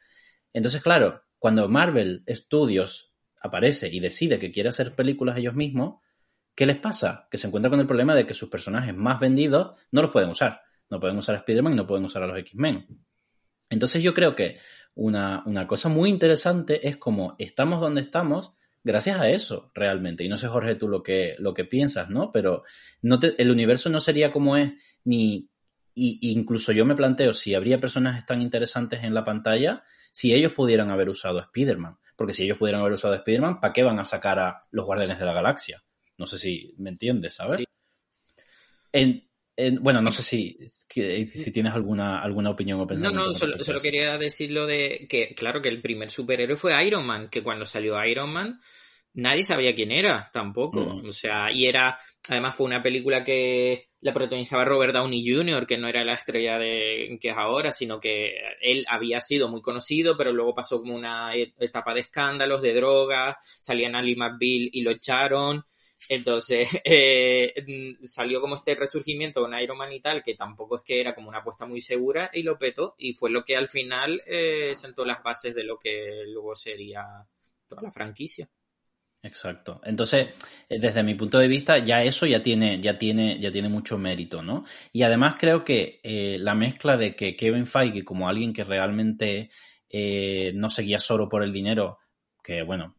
Entonces, claro, cuando Marvel Studios aparece y decide que quiere hacer películas ellos mismos, ¿Qué les pasa? Que se encuentran con el problema de que sus personajes más vendidos no los pueden usar. No pueden usar a Spider-Man y no pueden usar a los X-Men. Entonces yo creo que una, cosa muy interesante es como estamos donde estamos gracias a eso, realmente. Y no sé, Jorge, tú lo que, lo que piensas, ¿no? Pero el universo no sería como es, ni... Y, incluso yo me planteo si habría personajes tan interesantes en la pantalla si ellos pudieran haber usado a Spider-Man. Porque si ellos pudieran haber usado a Spider-Man, ¿para qué van a sacar a los Guardianes de la Galaxia? No sé si me entiendes, ¿sabes? bueno, no sé si, si tienes alguna, alguna opinión o pensamiento. No, no, solo, quería decir lo de que, claro, que el primer superhéroe fue Iron Man, que cuando salió Iron Man nadie sabía quién era tampoco. Mm. O sea, y era, además fue una película que la protagonizaba Robert Downey Jr., que no era la estrella de que es ahora, sino que él había sido muy conocido, pero luego pasó como una e-, etapa de escándalos, de drogas, salía Ali McBeal y lo echaron. Entonces eh, mm, salió como este resurgimiento con Iron Man y tal, que tampoco es que era como una apuesta muy segura, y lo petó, y fue lo que al final eh, sentó las bases de lo que luego sería toda la franquicia. Exacto. Entonces, eh, desde mi punto de vista, ya eso ya tiene, ya tiene, ya tiene mucho mérito, ¿no? Y además creo que la mezcla de que Kevin Feige, como alguien que realmente no seguía solo por el dinero, que bueno,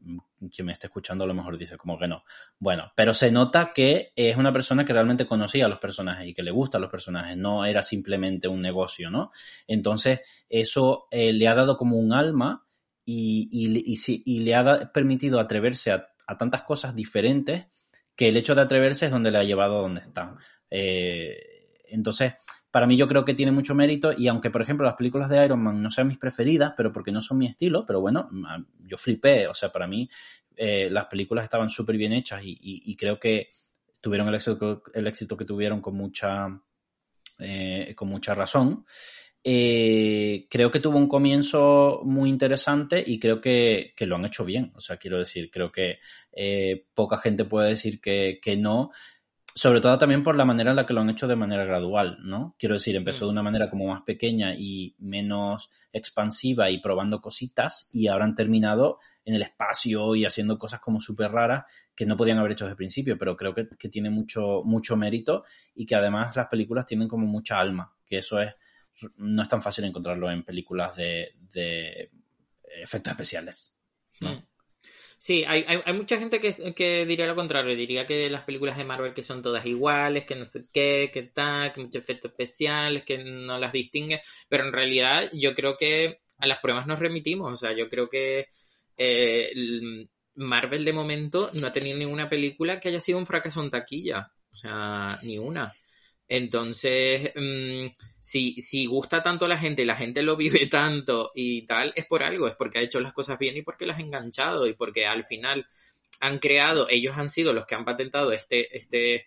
quien me esté escuchando a lo mejor dice como que no. Bueno, pero se nota que es una persona que realmente conocía a los personajes y que le gustan los personajes, no era simplemente un negocio, ¿no? Entonces, eso eh, le ha dado como un alma y, y, le ha permitido atreverse a, tantas cosas diferentes que el hecho de atreverse es donde le ha llevado a donde está. Eh, entonces, para mí yo creo que tiene mucho mérito y aunque, por ejemplo, las películas de Iron Man no sean mis preferidas, pero porque no son mi estilo, pero bueno, yo flipé, o sea, para mí eh, las películas estaban súper bien hechas y, creo que tuvieron el éxito, el éxito que tuvieron con mucha, eh, con mucha razón. Eh, creo que tuvo un comienzo muy interesante y creo que, lo han hecho bien. O sea, quiero decir, creo que poca gente puede decir que, que no sobre todo también por la manera en la que lo han hecho de manera gradual, ¿no? Quiero decir, empezó de una manera como más pequeña y menos expansiva y probando cositas y ahora han terminado en el espacio y haciendo cosas como súper raras que no podían haber hecho desde el principio, pero creo que, tiene mucho, mucho mérito y que además las películas tienen como mucha alma, que eso es, no es tan fácil encontrarlo en películas de, efectos especiales, ¿no? Mm. Sí, hay, hay, mucha gente que, diría lo contrario, diría que las películas de Marvel que son todas iguales, que no sé qué, que tal, que muchos efectos especiales, que no las distingue, pero en realidad yo creo que a las pruebas nos remitimos, o sea, yo creo que eh, Marvel de momento no ha tenido ninguna película que haya sido un fracaso en taquilla, o sea, ni una. Entonces, mm, si, si gusta tanto a la gente y la gente lo vive tanto y tal, es por algo, es porque ha hecho las cosas bien y porque las ha enganchado y porque al final han creado, ellos han sido los que han patentado este, este,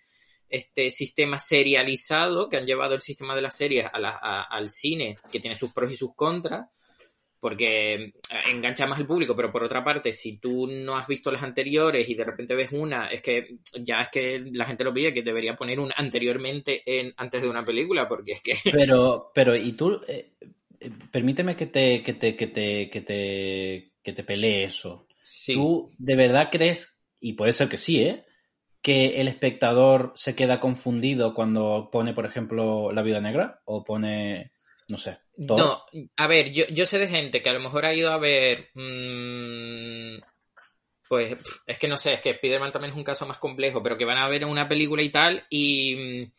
este sistema serializado que han llevado el sistema de las series al cine, que tiene sus pros y sus contras porque eh, engancha más al público, pero por otra parte, si tú no has visto las anteriores y de repente ves una, es que ya es que la gente lo pide que debería poner un anteriormente en, antes de una película, porque es que... Pero, pero, y tú, eh, eh, permíteme que te, que te, que te, que te, que te pelee eso. ¿Tú de verdad crees, y puede ser que sí, ¿eh? que el espectador se queda confundido cuando pone, por ejemplo, la vida negra o pone no sé. No, a ver, yo, yo sé de gente que a lo mejor ha ido a ver. Mm, pues es que no sé, es que Spider-Man también es un caso más complejo, pero que van a ver una película y tal y,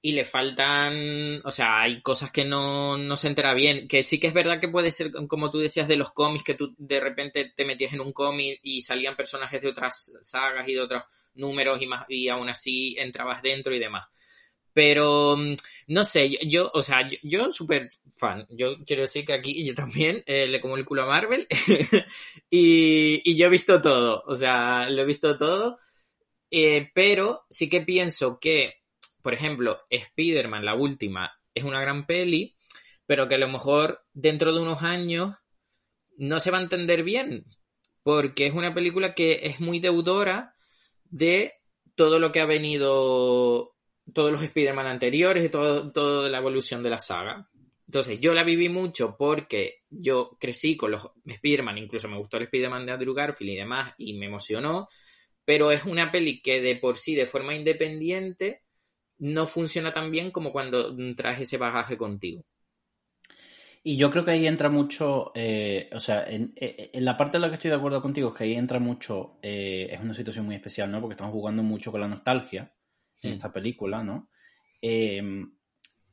y le faltan, o sea, hay cosas que no, no, se entera bien, que sí que es verdad que puede ser, como tú decías, de los cómics, que tú de repente te metías en un cómic y salían personajes de otras sagas y de otros números y, más, y aún así entrabas dentro y demás. Pero, mm, no sé, yo, o sea, yo, súper fan. Yo quiero decir que aquí yo también eh, le como el culo a Marvel y, y, yo he visto todo, o sea, lo he visto todo. Eh, pero sí que pienso que por ejemplo, Spider-Man, la última, es una gran peli, pero que a lo mejor dentro de unos años no se va a entender bien, porque es una película que es muy deudora de todo lo que ha venido, todos los Spider-Man anteriores y todo, toda la evolución de la saga. Entonces, yo la viví mucho porque yo crecí con los Spider-Man, incluso me gustó el Spider-Man de Andrew Garfield y demás, y me emocionó, pero es una peli que de por sí, de forma independiente, no funciona tan bien como cuando traes ese bagaje contigo. Y yo creo que ahí entra mucho, eh, o sea, en, la parte en la que estoy de acuerdo contigo es que ahí entra mucho, eh, es una situación muy especial, ¿no? Porque estamos jugando mucho con la nostalgia en esta película, ¿no? Em,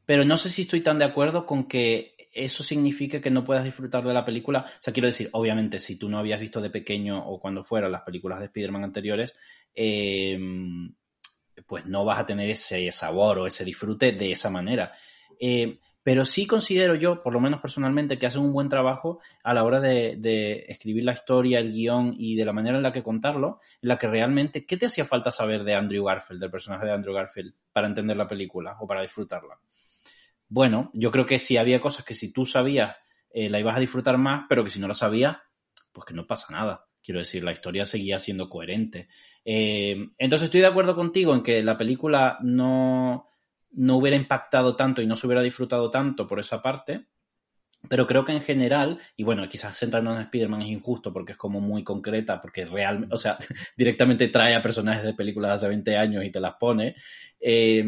pero no sé si estoy tan de acuerdo con que eso signifique que no puedas disfrutar de la película. O sea, quiero decir, obviamente, si tú no habías visto de pequeño o cuando fuera las películas de Spider-Man anteriores, eh, pues no vas a tener ese sabor o ese disfrute de esa manera. Eh, pero sí considero yo, por lo menos personalmente, que hacen un buen trabajo a la hora de, escribir la historia, el guion y de la manera en la que contarlo, en la que realmente, ¿qué te hacía falta saber de Andrew Garfield, del personaje de Andrew Garfield, para entender la película o para disfrutarla? Bueno, yo creo que sí había cosas que si tú sabías, eh, la ibas a disfrutar más, pero que si no lo sabías, pues que no pasa nada. Quiero decir, la historia seguía siendo coherente. Eh, entonces estoy de acuerdo contigo en que la película no, no hubiera impactado tanto y no se hubiera disfrutado tanto por esa parte. Pero creo que en general, y bueno, quizás centrarnos en Spider-Man es injusto porque es como muy concreta, porque realmente, o sea, directamente trae a personajes de películas de hace 20 años y te las pone. Eh,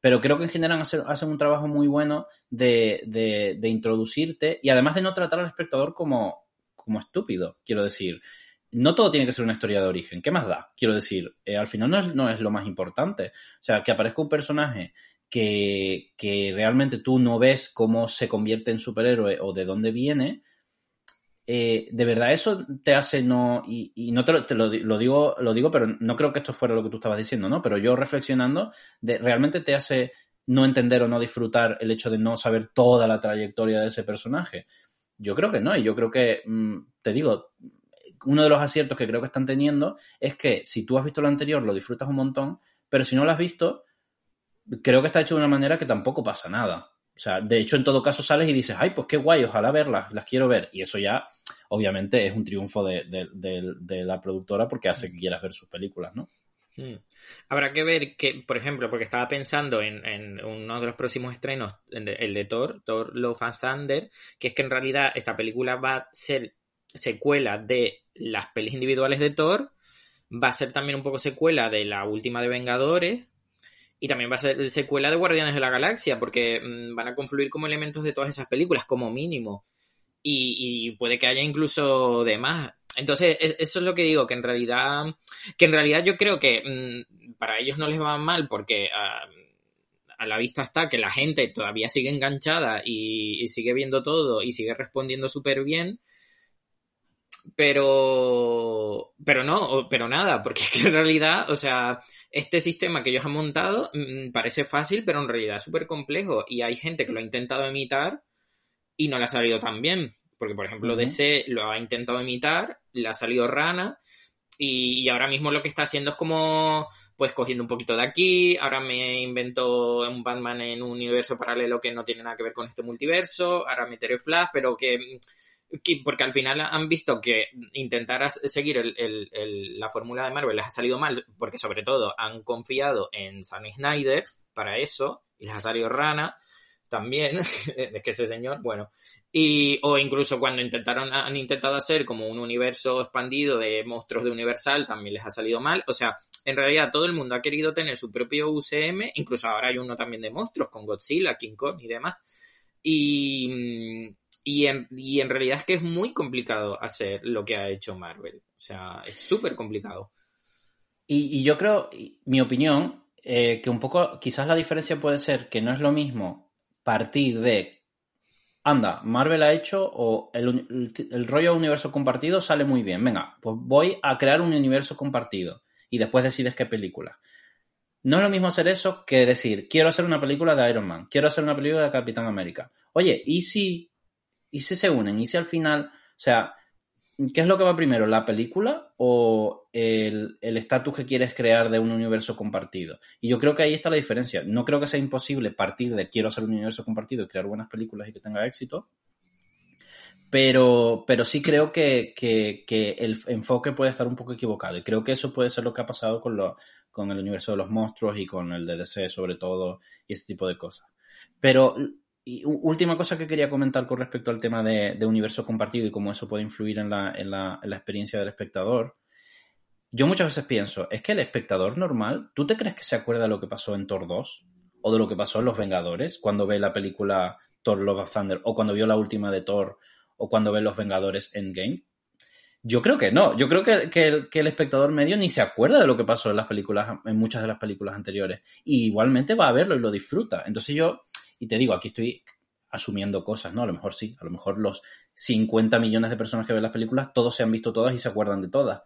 pero creo que en general hacen, un trabajo muy bueno de, de, introducirte y además de no tratar al espectador como, como estúpido, quiero decir no todo tiene que ser una historia de origen. ¿Qué más da? Quiero decir, eh, al final no es, no es, lo más importante. O sea, que aparezca un personaje que, realmente tú no ves cómo se convierte en superhéroe o de dónde viene. Eh, de verdad eso te hace no y, no te, lo, digo lo digo pero no creo que esto fuera lo que tú estabas diciendo no pero yo reflexionando realmente te hace no entender o no disfrutar el hecho de no saber toda la trayectoria de ese personaje yo creo que no y yo creo que mm, te digo uno de los aciertos que creo que están teniendo es que si tú has visto lo anterior lo disfrutas un montón, pero si no lo has visto, creo que está hecho de una manera que tampoco pasa nada. O sea, de hecho, en todo caso sales y dices, ay, pues qué guay, ojalá verlas, las quiero ver. Y eso ya, obviamente, es un triunfo de, la productora porque hace que quieras ver sus películas, ¿no? Hmm. Habrá que ver que, por ejemplo, porque estaba pensando en, en uno de los próximos estrenos, el de Thor, Thor Love and Thunder, que es que en realidad esta película va a ser secuela de las pelis individuales de Thor, va a ser también un poco secuela de la última de Vengadores y también va a ser secuela de Guardianes de la Galaxia porque mm, van a confluir como elementos de todas esas películas como mínimo y, puede que haya incluso de más. Entonces, eso es lo que digo, que en realidad, que en realidad yo creo que mm, para ellos no les va mal porque ah, a la vista está que la gente todavía sigue enganchada y, y sigue viendo todo y sigue respondiendo súper bien pero, pero no, pero nada, porque es que en realidad, o sea, este sistema que ellos han montado mm, parece fácil, pero en realidad es súper complejo y hay gente que lo ha intentado imitar y no le ha salido tan bien. Porque, por ejemplo, DC lo ha intentado imitar, le ha salido rana y, ahora mismo lo que está haciendo es como, pues cogiendo un poquito de aquí, ahora me invento un Batman en un universo paralelo que no tiene nada que ver con este multiverso, ahora meteré Flash, pero que porque al final han visto que intentar seguir la fórmula de Marvel les ha salido mal, porque sobre todo han confiado en Sam Snyder para eso, y les ha salido rana también, es que ese señor, bueno, y, o incluso cuando intentaron, han intentado hacer como un universo expandido de monstruos de Universal, también les ha salido mal, o sea, en realidad todo el mundo ha querido tener su propio UCM, incluso ahora hay uno también de monstruos con Godzilla, King Kong y demás, y y en, y en realidad es que es muy complicado hacer lo que ha hecho Marvel. O sea, es súper complicado. Y, yo creo, mi opinión, eh, que un poco, quizás la diferencia puede ser que no es lo mismo partir de, anda, Marvel ha hecho o el, el rollo universo compartido sale muy bien, venga, pues voy a crear un universo compartido y después decides qué película. No es lo mismo hacer eso que decir, quiero hacer una película de Iron Man, quiero hacer una película de Capitán América. Oye, ¿y si, y si se unen? ¿Y si al final, o sea, ¿qué es lo que va primero, la película o el estatus que quieres crear de un universo compartido? Y yo creo que ahí está la diferencia. No creo que sea imposible partir de quiero hacer un universo compartido y crear buenas películas y que tenga éxito. Pero, pero sí creo que, el enfoque puede estar un poco equivocado. Y creo que eso puede ser lo que ha pasado con, lo, con el universo de los monstruos y con el DDC sobre todo y ese tipo de cosas. Pero y última cosa que quería comentar con respecto al tema de, universo compartido y cómo eso puede influir en la, en, la, en la, experiencia del espectador. Yo muchas veces pienso, es que el espectador normal, ¿tú te crees que se acuerda de lo que pasó en Thor 2? ¿O de lo que pasó en Los Vengadores? Cuando ve la película Thor Love of Thunder, o cuando vio la última de Thor, o cuando ve Los Vengadores Endgame. Yo creo que no. Yo creo que, que, el, espectador medio ni se acuerda de lo que pasó en las películas, en muchas de las películas anteriores. Y igualmente va a verlo y lo disfruta. Entonces yo y te digo, aquí estoy asumiendo cosas, ¿no? A lo mejor sí, a lo mejor los 50 millones de personas que ven las películas, todos se han visto todas y se acuerdan de todas,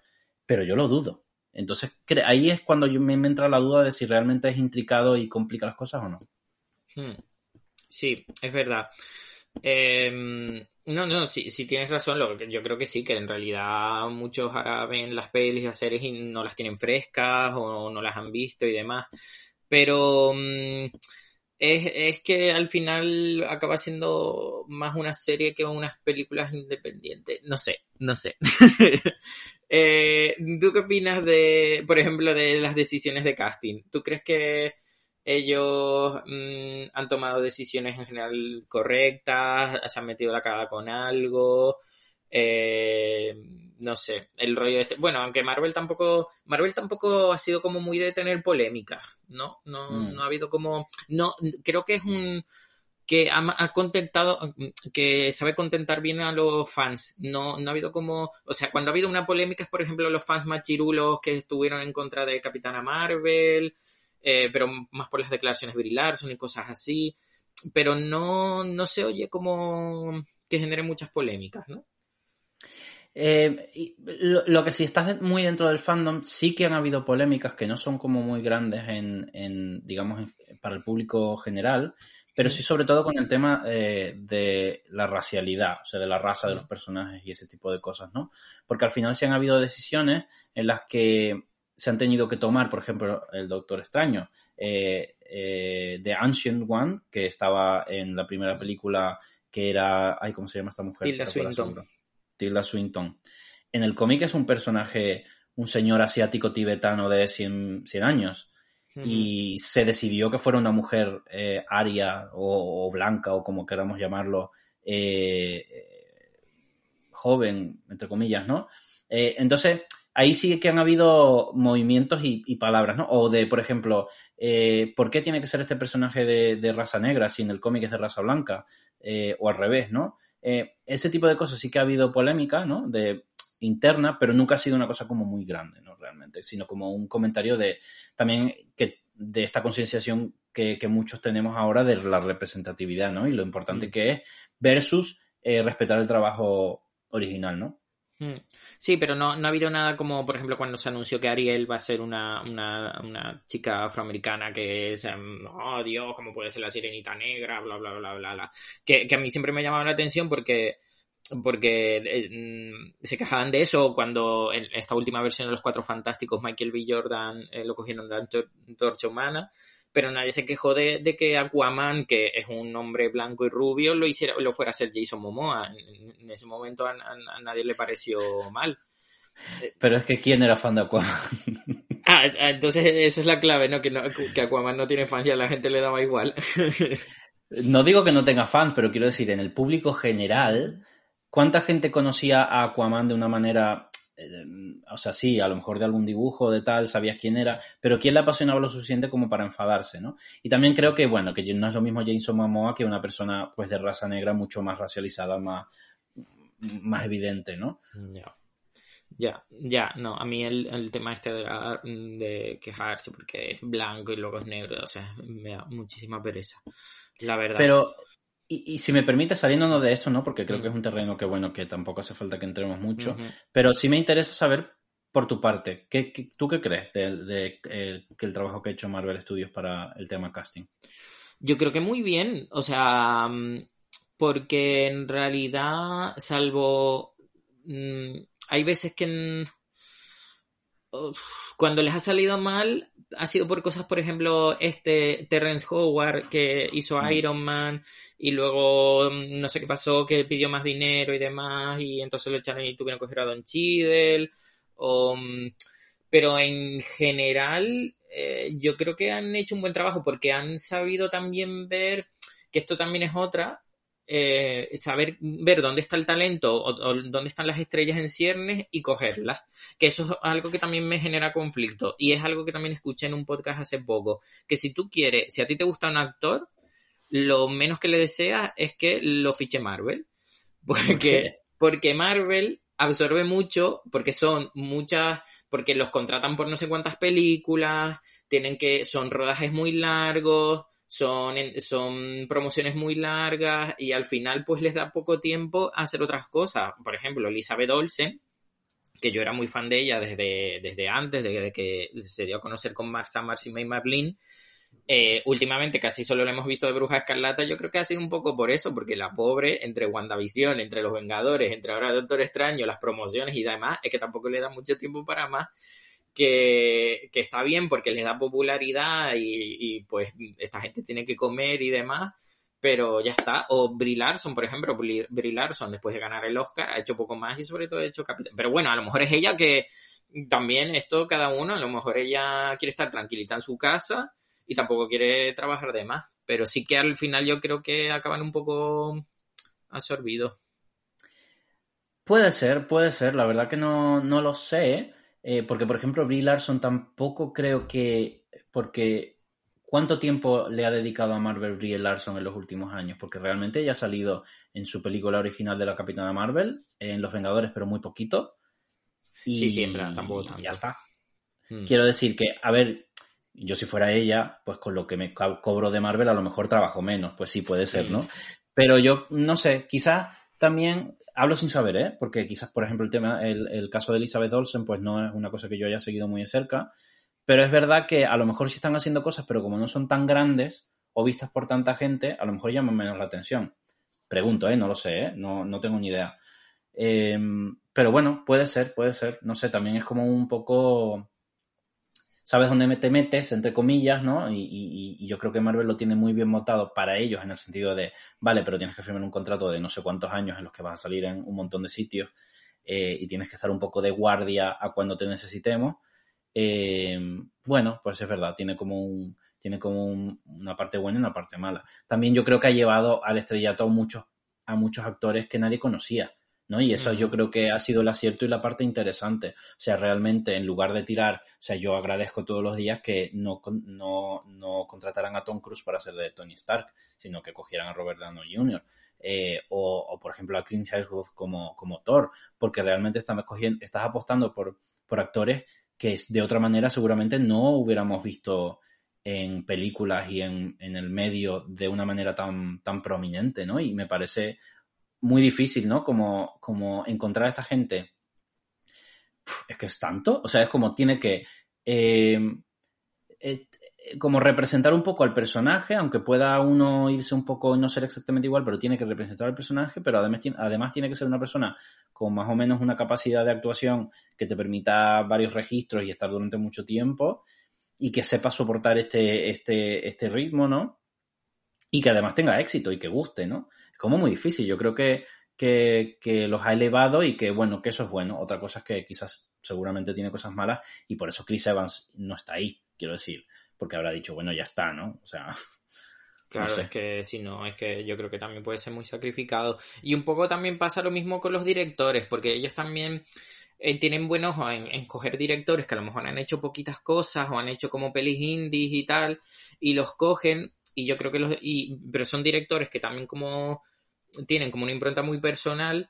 pero yo lo dudo. Entonces, ahí es cuando yo me entra la duda de si realmente es intricado y complica las cosas o no. Hmm. Sí, es verdad. Em, no, no, sí, sí tienes razón. Lo yo creo que sí, que en realidad muchos ahora ven las pelis, las series y no las tienen frescas o no las han visto y demás. Pero mm, es, es, que al final acaba siendo más una serie que unas películas independientes. No sé, no sé. eh, ¿Tú qué opinas de, por ejemplo, de las decisiones de casting? ¿Tú crees que ellos mm, han tomado decisiones en general correctas? ¿Se han metido la cara con algo? Eh, no sé, el rollo este. Bueno, aunque Marvel tampoco. Marvel tampoco ha sido como muy de tener polémicas, ¿no? No, mm. no ha habido como. No, creo que es un. que ha, contentado. que sabe contentar bien a los fans. No, no ha habido como. O sea, cuando ha habido una polémica es, por ejemplo, los fans machirulos que estuvieron en contra de Capitana Marvel. Eh, pero más por las declaraciones de Brie Larson y cosas así. Pero no, no se oye como que genere muchas polémicas, ¿no? Eh, lo, que sí estás muy dentro del fandom, sí que han habido polémicas que no son como muy grandes en, digamos, para el público general, pero sí sobre todo con el tema eh, de la racialidad, o sea, de la raza de los personajes y ese tipo de cosas, ¿no? Porque al final sí han habido decisiones en las que se han tenido que tomar, por ejemplo, el Doctor Extraño, eh, The Ancient One, que estaba en la primera película que era, ay, ¿cómo se llama esta mujer? Tilda Swinton. Tilda Swinton. En el cómic es un personaje, un señor asiático tibetano de 100, años. Y se decidió que fuera una mujer eh, aria o, blanca o como queramos llamarlo, eh, joven, entre comillas, ¿no? Eh, entonces, ahí sí que han habido movimientos y, palabras, ¿no? O de, por ejemplo, ¿por qué tiene que ser este personaje de, de raza negra si en el cómic es de raza blanca? o al revés, ¿no? Eh, ese tipo de cosas sí que ha habido polémica, ¿no? De interna, pero nunca ha sido una cosa como muy grande, ¿no? Realmente, sino como un comentario de también que de esta concienciación que, muchos tenemos ahora de la representatividad, ¿no? Y lo importante mm. que es versus eh, respetar el trabajo original, ¿no? Mm. Sí, pero no, no ha habido nada como, por ejemplo, cuando se anunció que Ariel va a ser una, una, una chica afroamericana que es, em, oh Dios, ¿cómo puede ser la sirenita negra? Bla, bla, bla, bla, bla. Que, que a mí siempre me llamaba la atención porque porque eh, mm, se quejaban de eso cuando en esta última versión de Los Cuatro Fantásticos Michael B. Jordan eh, lo cogieron de antorcha humana pero nadie se quejó de, que Aquaman, que es un hombre blanco y rubio, lo hiciera, lo fuera a hacer Jason Momoa. En, ese momento a, nadie le pareció mal. Pero es que ¿quién era fan de Aquaman? Ah, ah, entonces esa es la clave, ¿no? Que, que Aquaman no tiene fans y a la gente le daba igual. No digo que no tenga fans, pero quiero decir, en el público general, ¿cuánta gente conocía a Aquaman de una manera o sea, sí, a lo mejor de algún dibujo, de tal, sabías quién era, pero quién le apasionaba lo suficiente como para enfadarse, ¿no? Y también creo que, bueno, que no es lo mismo Jason Momoa que una persona, pues, de raza negra mucho más racializada, más, más evidente, ¿no? Ya, ya, no, a mí el, tema este de, de, quejarse porque es blanco y luego es negro, o sea, me da muchísima pereza, la verdad. Pero, y, si me permite, saliéndonos de esto, ¿no? Porque creo mm. que es un terreno que, bueno, que tampoco hace falta que entremos mucho, pero sí me interesa saber, por tu parte, ¿qué, tú qué crees de, eh, que el trabajo que ha hecho Marvel Studios para el tema casting? Yo creo que muy bien, o sea, mm, porque en realidad, salvo... Mm, hay veces que cuando les ha salido mal ha sido por cosas, por ejemplo, este Terrence Howard que hizo. Iron Man y luego mm, no sé qué pasó, que pidió más dinero y demás y entonces lo echaron y tuvieron que coger a Don Cheadle. Mm, pero en general eh, yo creo que han hecho un buen trabajo porque han sabido también ver que esto también es otra, eh, saber ver dónde está el talento o, dónde están las estrellas en ciernes y cogerlas. Que eso es algo que también me genera conflicto. Y es algo que también escuché en un podcast hace poco. Que si tú quieres, si a ti te gusta un actor, lo menos que le deseas es que lo fiche Marvel. Porque, porque Marvel absorbe mucho, porque son muchas, porque los contratan por no sé cuántas películas, tienen que, son rodajes muy largos, son, son promociones muy largas y al final pues les da poco tiempo a hacer otras cosas. Por ejemplo, Elizabeth Olsen, que yo era muy fan de ella desde, desde antes, desde que se dio a conocer con Marcia, Marcy May Marlene. Eh, últimamente casi solo lo hemos visto de Bruja Escarlata, yo creo que ha sido un poco por eso, porque la pobre, entre WandaVision, entre Los Vengadores, entre ahora Doctor Extraño, las promociones y demás, es que tampoco le da mucho tiempo para más que, está bien porque les da popularidad y, pues esta gente tiene que comer y demás, pero ya está. O Brie Larson, por ejemplo, Brie Larson después de ganar el Oscar ha hecho poco más y sobre todo ha hecho Capitán. Pero bueno, a lo mejor es ella que también esto cada uno, a lo mejor ella quiere estar tranquilita en su casa y tampoco quiere trabajar de más. Pero sí que al final yo creo que acaban un poco absorbidos. Puede ser, puede ser, la verdad que no, no lo sé. Eh, porque, por ejemplo, Brie Larson tampoco creo que. Porque. ¿Cuánto tiempo le ha dedicado a Marvel Brie Larson en los últimos años? Porque realmente ella ha salido en su película original de la Capitana Marvel, en Los Vengadores, pero muy poquito. Y, sí, siempre, tampoco tanto. ya está. Hmm. Quiero decir que, a ver, yo si fuera ella, pues con lo que me cobro de Marvel a lo mejor trabajo menos, pues sí puede ser, ¿no? Pero yo no sé, quizás también hablo sin saber, ¿eh? Porque quizás, por ejemplo, el tema, el, caso de Elizabeth Olsen, pues no es una cosa que yo haya seguido muy de cerca. Pero es verdad que a lo mejor sí están haciendo cosas, pero como no son tan grandes o vistas por tanta gente, a lo mejor llaman menos la atención. Pregunto, ¿eh? No lo sé, ¿eh? No, no tengo ni idea. Em, pero bueno, puede ser, puede ser. No sé, también es como un poco sabes dónde te metes, entre comillas, ¿no? Y, yo creo que Marvel lo tiene muy bien montado para ellos en el sentido de, vale, pero tienes que firmar un contrato de no sé cuántos años en los que vas a salir en un montón de sitios eh, y tienes que estar un poco de guardia a cuando te necesitemos. Eh, bueno, pues es verdad, tiene como un, tiene como una parte buena y una parte mala. También yo creo que ha llevado al estrellato a muchos, a muchos actores que nadie conocía. ¿No? Y eso yo creo que ha sido el acierto y la parte interesante. O sea, realmente en lugar de tirar, o sea, yo agradezco todos los días que no, no, no contrataran a Tom Cruise para ser de Tony Stark, sino que cogieran a Robert Downey Jr. Eh, o, por ejemplo, a Clint Eastwood como, como Thor, porque realmente estás, cogiendo, estás apostando por, por actores que de otra manera seguramente no hubiéramos visto en películas y en, en, el medio de una manera tan, tan prominente, ¿no? Y me parece muy difícil, ¿no? Como, como encontrar a esta gente. es que es tanto. O sea, es como tiene que. Em, eh, como representar un poco al personaje, aunque pueda uno irse un poco y no ser exactamente igual, pero tiene que representar al personaje, pero además, además tiene que ser una persona con más o menos una capacidad de actuación que te permita varios registros y estar durante mucho tiempo y que sepa soportar este, este, este ritmo, ¿no? Y que además tenga éxito y que guste, ¿no? Como muy difícil. Yo creo que, que, los ha elevado y que, bueno, que eso es bueno. Otra cosa es que quizás seguramente tiene cosas malas y por eso Chris Evans no está ahí, quiero decir, porque habrá dicho, bueno, ya está, ¿no? O sea... Claro, es que si no, es que yo creo que también puede ser muy sacrificado. Y un poco también pasa lo mismo con los directores, porque ellos también eh, tienen buen ojo en, en, coger directores que a lo mejor han hecho poquitas cosas o han hecho como pelis indies y tal, y los cogen, y yo creo que los, y, pero son directores que también como tienen como una impronta muy personal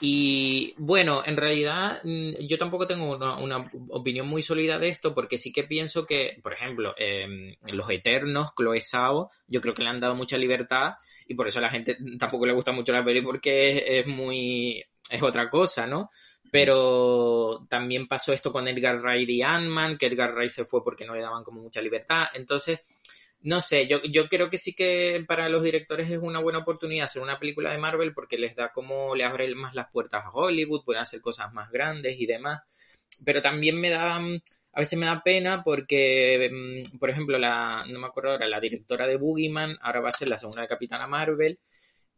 Y bueno, en realidad mm, yo tampoco tengo una, opinión muy sólida de esto porque sí que pienso que, por ejemplo, eh, los Eternos, Chloe Sao, yo creo que le han dado mucha libertad y por eso a la gente tampoco le gusta mucho la peli porque es, muy... es otra cosa, ¿no? Pero también pasó esto con Edgar Wright y Ant-Man, que Edgar Wright se fue porque no le daban como mucha libertad. Entonces, no sé, yo, yo creo que sí que para los directores es una buena oportunidad hacer una película de Marvel porque les da como, le abre más las puertas a Hollywood, pueden hacer cosas más grandes y demás. Pero también me da, a veces me da pena porque, mm, por ejemplo, la, no me acuerdo ahora, la directora de Boogeyman ahora va a ser la segunda de Capitana Marvel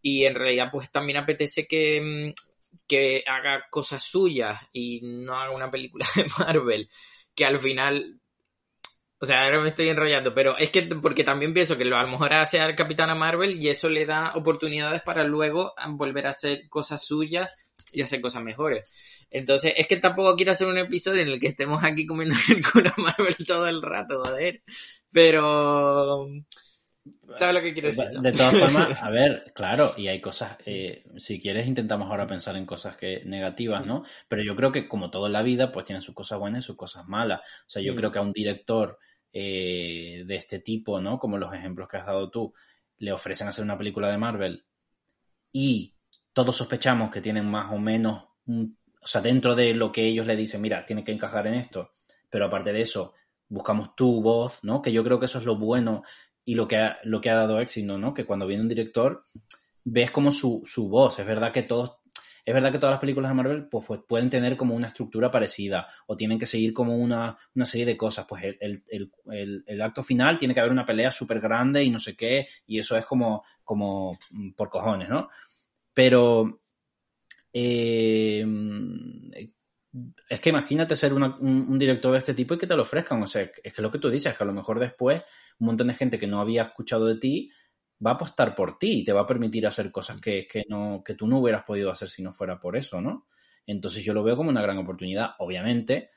y en realidad pues también apetece que, mm, que haga cosas suyas y no haga una película de Marvel que al final o sea, ahora me estoy enrollando, pero es que porque también pienso que a lo mejor hace al Capitana Marvel y eso le da oportunidades para luego volver a hacer cosas suyas y hacer cosas mejores. Entonces, es que tampoco quiero hacer un episodio en el que estemos aquí comiendo el culo Marvel todo el rato, joder. Pero... ¿Sabes lo que quiero decir? De todas formas, a ver, claro, y hay cosas, eh, si quieres intentamos ahora pensar en cosas que negativas, ¿no? Pero yo creo que como todo en la vida, pues tiene sus cosas buenas y sus cosas malas. O sea, yo mm. creo que a un director eh, de este tipo, ¿no? Como los ejemplos que has dado tú, le ofrecen hacer una película de Marvel y todos sospechamos que tienen más o menos, o sea, dentro de lo que ellos le dicen, mira, tiene que encajar en esto, pero aparte de eso, buscamos tu voz, ¿no? Que yo creo que eso es lo bueno y lo que ha, lo que ha dado éxito, ¿no? Que cuando viene un director, ves como su, su voz. Es verdad que todos es verdad que todas las películas de Marvel pues, pues, pueden tener como una estructura parecida o tienen que seguir como una, serie de cosas. Pues el, acto final tiene que haber una pelea súper grande y no sé qué, y eso es como, como mm, por cojones, ¿no? Pero eh, es que imagínate ser un, director de este tipo y que te lo ofrezcan. O sea, es que lo que tú dices, que a lo mejor después un montón de gente que no había escuchado de ti va a apostar por ti y te va a permitir hacer cosas que, que, no, que tú no hubieras podido hacer si no fuera por eso, ¿no? Entonces yo lo veo como una gran oportunidad, obviamente,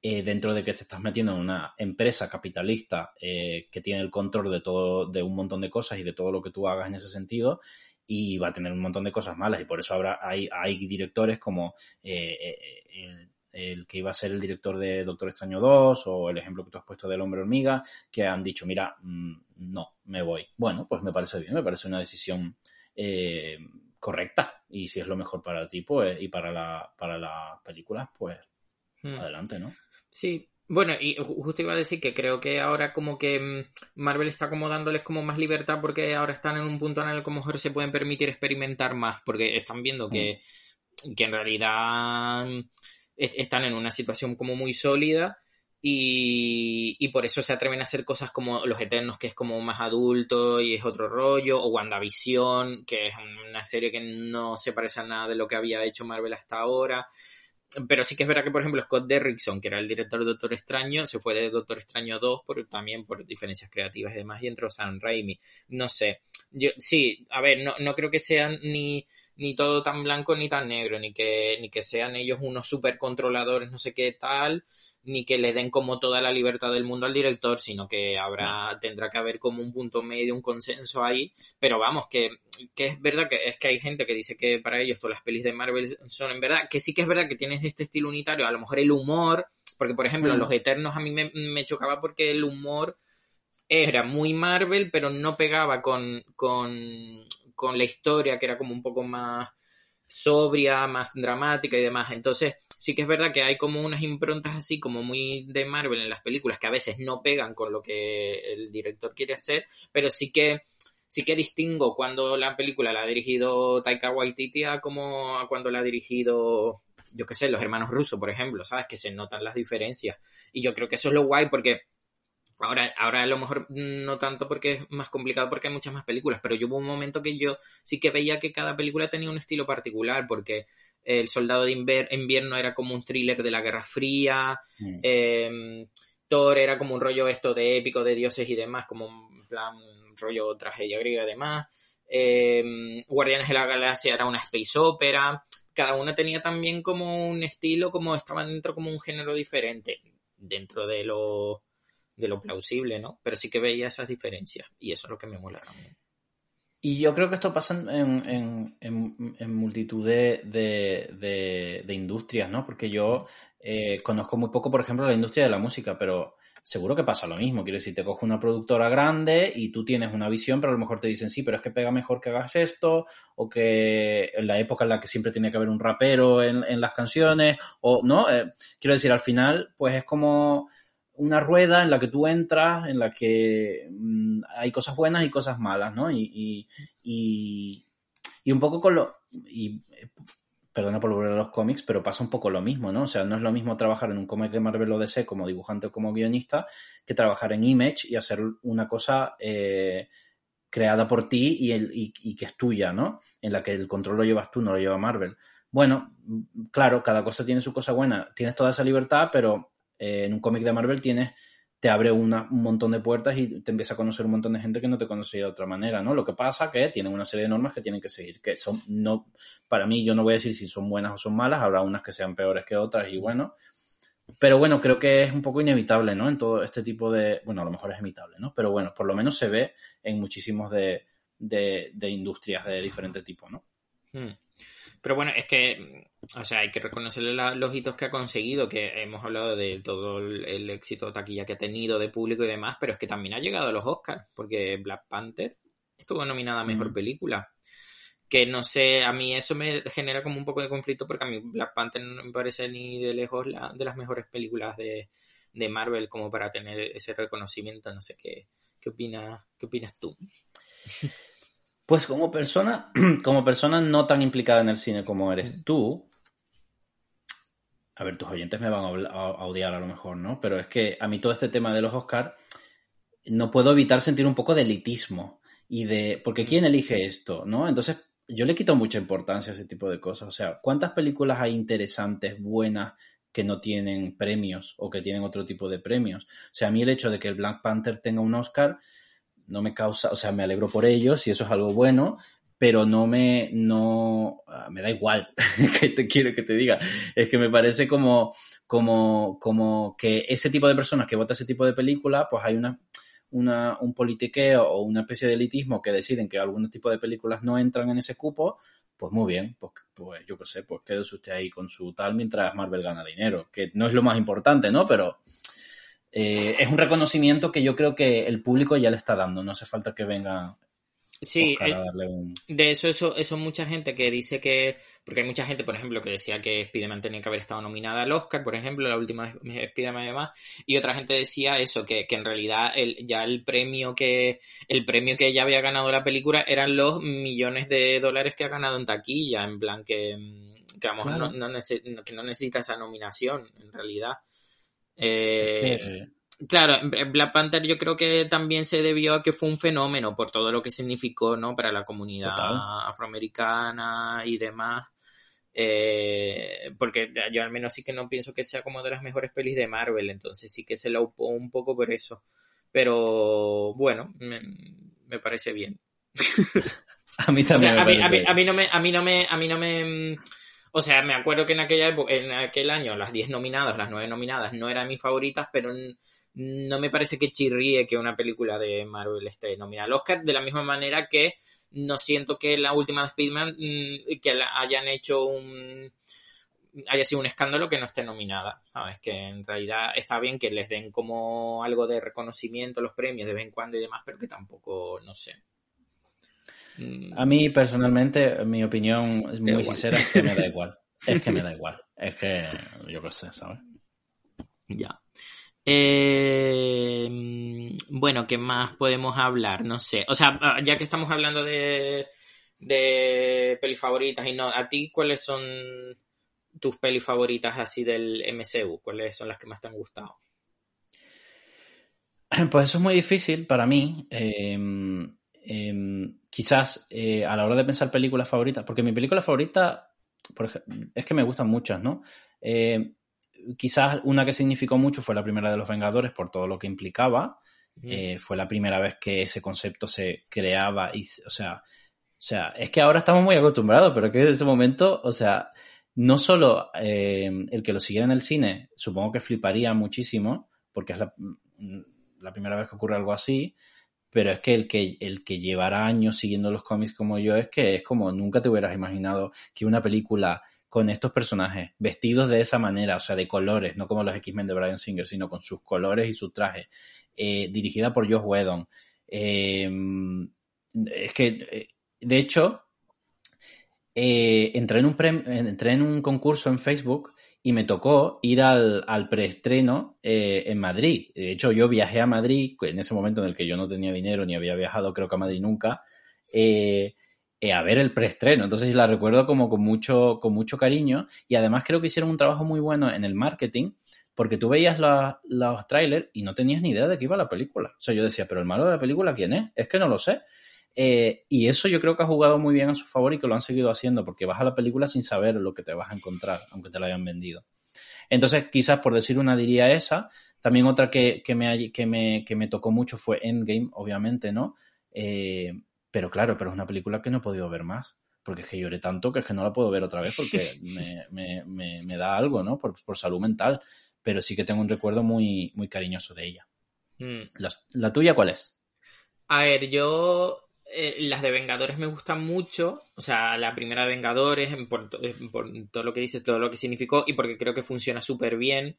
eh, dentro de que te estás metiendo en una empresa capitalista eh, que tiene el control de todo, de un montón de cosas y de todo lo que tú hagas en ese sentido, y va a tener un montón de cosas malas, y por eso habrá, hay, hay directores como eh, el que iba a ser el director de Doctor Extraño 2 o el ejemplo que tú has puesto del hombre hormiga, que han dicho, mira, mm, no, me voy. Bueno, pues me parece bien, me parece una decisión eh, correcta y si es lo mejor para ti pues, y para, la, para las películas, pues hmm. adelante, ¿no? Sí, bueno, y justo iba a decir que creo que ahora como que mm, Marvel está como dándoles como más libertad porque ahora están en un punto en el que a lo mejor se pueden permitir experimentar más porque están viendo que, hmm. que en realidad están en una situación como muy sólida y, y, por eso se atreven a hacer cosas como Los Eternos, que es como más adulto y es otro rollo, o WandaVision, que es una serie que no se parece a nada de lo que había hecho Marvel hasta ahora. Pero sí que es verdad que, por ejemplo, Scott Derrickson, que era el director de Doctor Extraño, se fue de Doctor Extraño 2 por, también por diferencias creativas y demás, y entró Sam Raimi. No sé. Yo, sí, a ver, no, no creo que sean ni ni todo tan blanco ni tan negro, ni que, ni que sean ellos unos super controladores, no sé qué tal, ni que le den como toda la libertad del mundo al director, sino que habrá, tendrá que haber como un punto medio, un consenso ahí, pero vamos, que, que es verdad que es que hay gente que dice que para ellos todas las pelis de Marvel son en verdad, que sí que es verdad que tienes este estilo unitario, a lo mejor el humor, porque por ejemplo, mm. Los Eternos a mí me, me chocaba porque el humor era muy Marvel, pero no pegaba con, con, con la historia, que era como un poco más sobria, más dramática y demás. Entonces, sí que es verdad que hay como unas improntas así como muy de Marvel en las películas que a veces no pegan con lo que el director quiere hacer, pero sí que sí que distingo cuando la película la ha dirigido Taika Waititi a como a cuando la ha dirigido yo qué sé, los hermanos rusos, por ejemplo, ¿sabes? Que se notan las diferencias. Y yo creo que eso es lo guay porque Ahora, ahora a lo mejor no tanto porque es más complicado porque hay muchas más películas, pero yo hubo un momento que yo sí que veía que cada película tenía un estilo particular, porque El Soldado de Invierno era como un thriller de la Guerra Fría, mm. em, Thor era como un rollo esto de épico de dioses y demás, como un plan rollo tragedia griega y demás, em, Guardianes de la Galaxia era una space opera, cada una tenía también como un estilo, como estaba dentro como un género diferente, dentro de lo de lo plausible, ¿no? Pero sí que veía esas diferencias y eso es lo que me mola también. Y yo creo que esto pasa en, multitud de, industrias, ¿no? Porque yo eh, conozco muy poco, por ejemplo, la industria de la música, pero seguro que pasa lo mismo. Quiero decir, te coge una productora grande y tú tienes una visión, pero a lo mejor te dicen, sí, pero es que pega mejor que hagas esto, o que en la época en la que siempre tiene que haber un rapero en, las canciones, o no. Eh, quiero decir, al final, pues es como una rueda en la que tú entras, en la que mm, hay cosas buenas y cosas malas, ¿no? Y, y, y, un poco con lo... Y, perdona por volver a los cómics, pero pasa un poco lo mismo, ¿no? O sea, no es lo mismo trabajar en un cómic de Marvel o DC como dibujante o como guionista que trabajar en Image y hacer una cosa eh, creada por ti y, el, y, que es tuya, ¿no? En la que el control lo llevas tú, no lo lleva Marvel. Bueno, claro, cada cosa tiene su cosa buena. Tienes toda esa libertad, pero eh, en un cómic de Marvel tienes, te abre un montón de puertas y te empieza a conocer un montón de gente que no te conocía de otra manera, ¿no? Lo que pasa que tienen una serie de normas que tienen que seguir, que son, no, para mí yo no voy a decir si son buenas o son malas, habrá unas que sean peores que otras y bueno, pero bueno, creo que es un poco inevitable, ¿no? En todo este tipo de, bueno, a lo mejor es inevitable, ¿no? Pero bueno, por lo menos se ve en muchísimos de, de, industrias de diferente tipo, ¿no? Hmm. Pero bueno, es que, o sea, hay que reconocerle los hitos que ha conseguido, que hemos hablado de todo el, éxito taquilla que ha tenido de público y demás, pero es que también ha llegado a los Oscars, porque Black Panther estuvo nominada a Mejor Película. Que no sé, a mí eso me genera como un poco de conflicto, porque a mí Black Panther no me parece ni de lejos la, de las mejores películas de, de Marvel como para tener ese reconocimiento. No sé qué, qué, opina, qué opinas tú. Pues como persona, como persona no tan implicada en el cine como eres tú, a ver, tus oyentes me van a, odiar a lo mejor, ¿no? Pero es que a mí todo este tema de los Oscars no puedo evitar sentir un poco de elitismo y de, porque ¿quién elige esto, no? Entonces, yo le quito mucha importancia a ese tipo de cosas. O sea, ¿cuántas películas hay interesantes, buenas, que no tienen premios o que tienen otro tipo de premios? O sea, a mí el hecho de que el Black Panther tenga un Oscar no me causa, o sea, me alegro por ellos y eso es algo bueno, pero no me, no, ah, me da igual que te quiero que te diga. Es que me parece como, como, como que ese tipo de personas que votan ese tipo de película, pues hay una, una, un politiqueo o una especie de elitismo que deciden que algún tipo de películas no entran en ese cupo, pues muy bien, pues, pues yo qué sé, pues quédese usted ahí con su tal mientras Marvel gana dinero, que no es lo más importante, ¿no? Pero eh, es un reconocimiento que yo creo que el público ya le está dando. No hace falta que venga. Sí, eh, de eso, eso, eso mucha gente que dice que, porque hay mucha gente, por ejemplo, que decía que Spider-Man tenía que haber estado nominada al Oscar, por ejemplo, la última Spider-Man y demás, y otra gente decía eso, que, que en realidad el, ya el premio que, el premio que ya había ganado la película eran los millones de dólares que ha ganado en taquilla, en plan que, que vamos, no, no, necesita esa nominación, en realidad. Eh, claro, Black Panther yo creo que también se debió a que fue un fenómeno por todo lo que significó, ¿no? Para la comunidad afroamericana y demás. Eh, porque yo al menos sí que no pienso que sea como de las mejores pelis de Marvel, entonces sí que se la upó un poco por eso. Pero bueno, me, parece bien. a mí también. a, mí, a, mí, no me, a mí no me, a mí no me o sea, me acuerdo que en aquella en aquel año las 10 nominadas, las 9 nominadas no eran mis favoritas, pero no me parece que chirríe que una película de Marvel esté nominada al Oscar, de la misma manera que no siento que la última de Spider-Man mm, que hayan hecho un haya sido un escándalo que no esté nominada, ¿sabes? Que en realidad está bien que les den como algo de reconocimiento los premios de vez en cuando y demás, pero que tampoco, no sé, a mí personalmente, mi opinión es muy sincera, es que me da igual. Es que me da igual. Es que yo qué sé, ¿sabes? Ya. Eh, bueno, ¿qué más podemos hablar? No sé. O sea, ah, ya que estamos hablando de, de pelis favoritas y no, ¿a ti cuáles son tus pelis favoritas así del MCU? ¿Cuáles son las que más te han gustado? Pues eso es muy difícil para mí. Eh, Em, quizás eh, a la hora de pensar películas favoritas, porque mi película favorita por es que me gustan muchas, ¿no? Eh, quizás una que significó mucho fue la primera de los Vengadores por todo lo que implicaba. Eh, fue la primera vez que ese concepto se creaba y, o sea, o sea, es que ahora estamos muy acostumbrados, pero que desde ese momento, o sea, no solo el que lo siguiera en el cine, supongo que fliparía muchísimo, porque es la, la primera vez que ocurre algo así, pero es que el que, el que llevará años siguiendo los cómics como yo es que es como nunca te hubieras imaginado que una película con estos personajes vestidos de esa manera, o sea, de colores, no como los X-Men de Brian Singer, sino con sus colores y sus trajes, eh, dirigida por Josh Whedon. Eh, es que, eh, de hecho, entré, en un entré en un concurso en Facebook y me tocó ir al, al preestreno en Madrid. De hecho, yo viajé a Madrid en ese momento en el que yo no tenía dinero ni había viajado, creo que a Madrid nunca. Eh, a ver el preestreno. Entonces la recuerdo como con mucho, con mucho cariño y además creo que hicieron un trabajo muy bueno en el marketing porque tú veías los trailers y no tenías ni idea de qué iba la película. O sea, yo decía, pero el malo de la película, ¿quién es? Es que no lo sé. Eh, y eso yo creo que ha jugado muy bien a su favor y que lo han seguido haciendo porque vas a la película sin saber lo que te vas a encontrar, aunque te la hayan vendido. Entonces, quizás por decir una diría esa. También otra que, que, me, que, me, que me tocó mucho fue Endgame, obviamente, ¿no? Eh, pero claro, pero es una película que no he podido ver más. Porque es que lloré tanto que es que no la puedo ver otra vez porque me, me, me, da algo, ¿no? Por, por, salud mental. Pero sí que tengo un recuerdo muy, muy cariñoso de ella. Mm. ¿La, tuya cuál es? A ver, yo eh, las de Vengadores me gustan mucho. O sea, la primera de Vengadores, por, por, todo lo que dice, todo lo que significó, y porque creo que funciona súper bien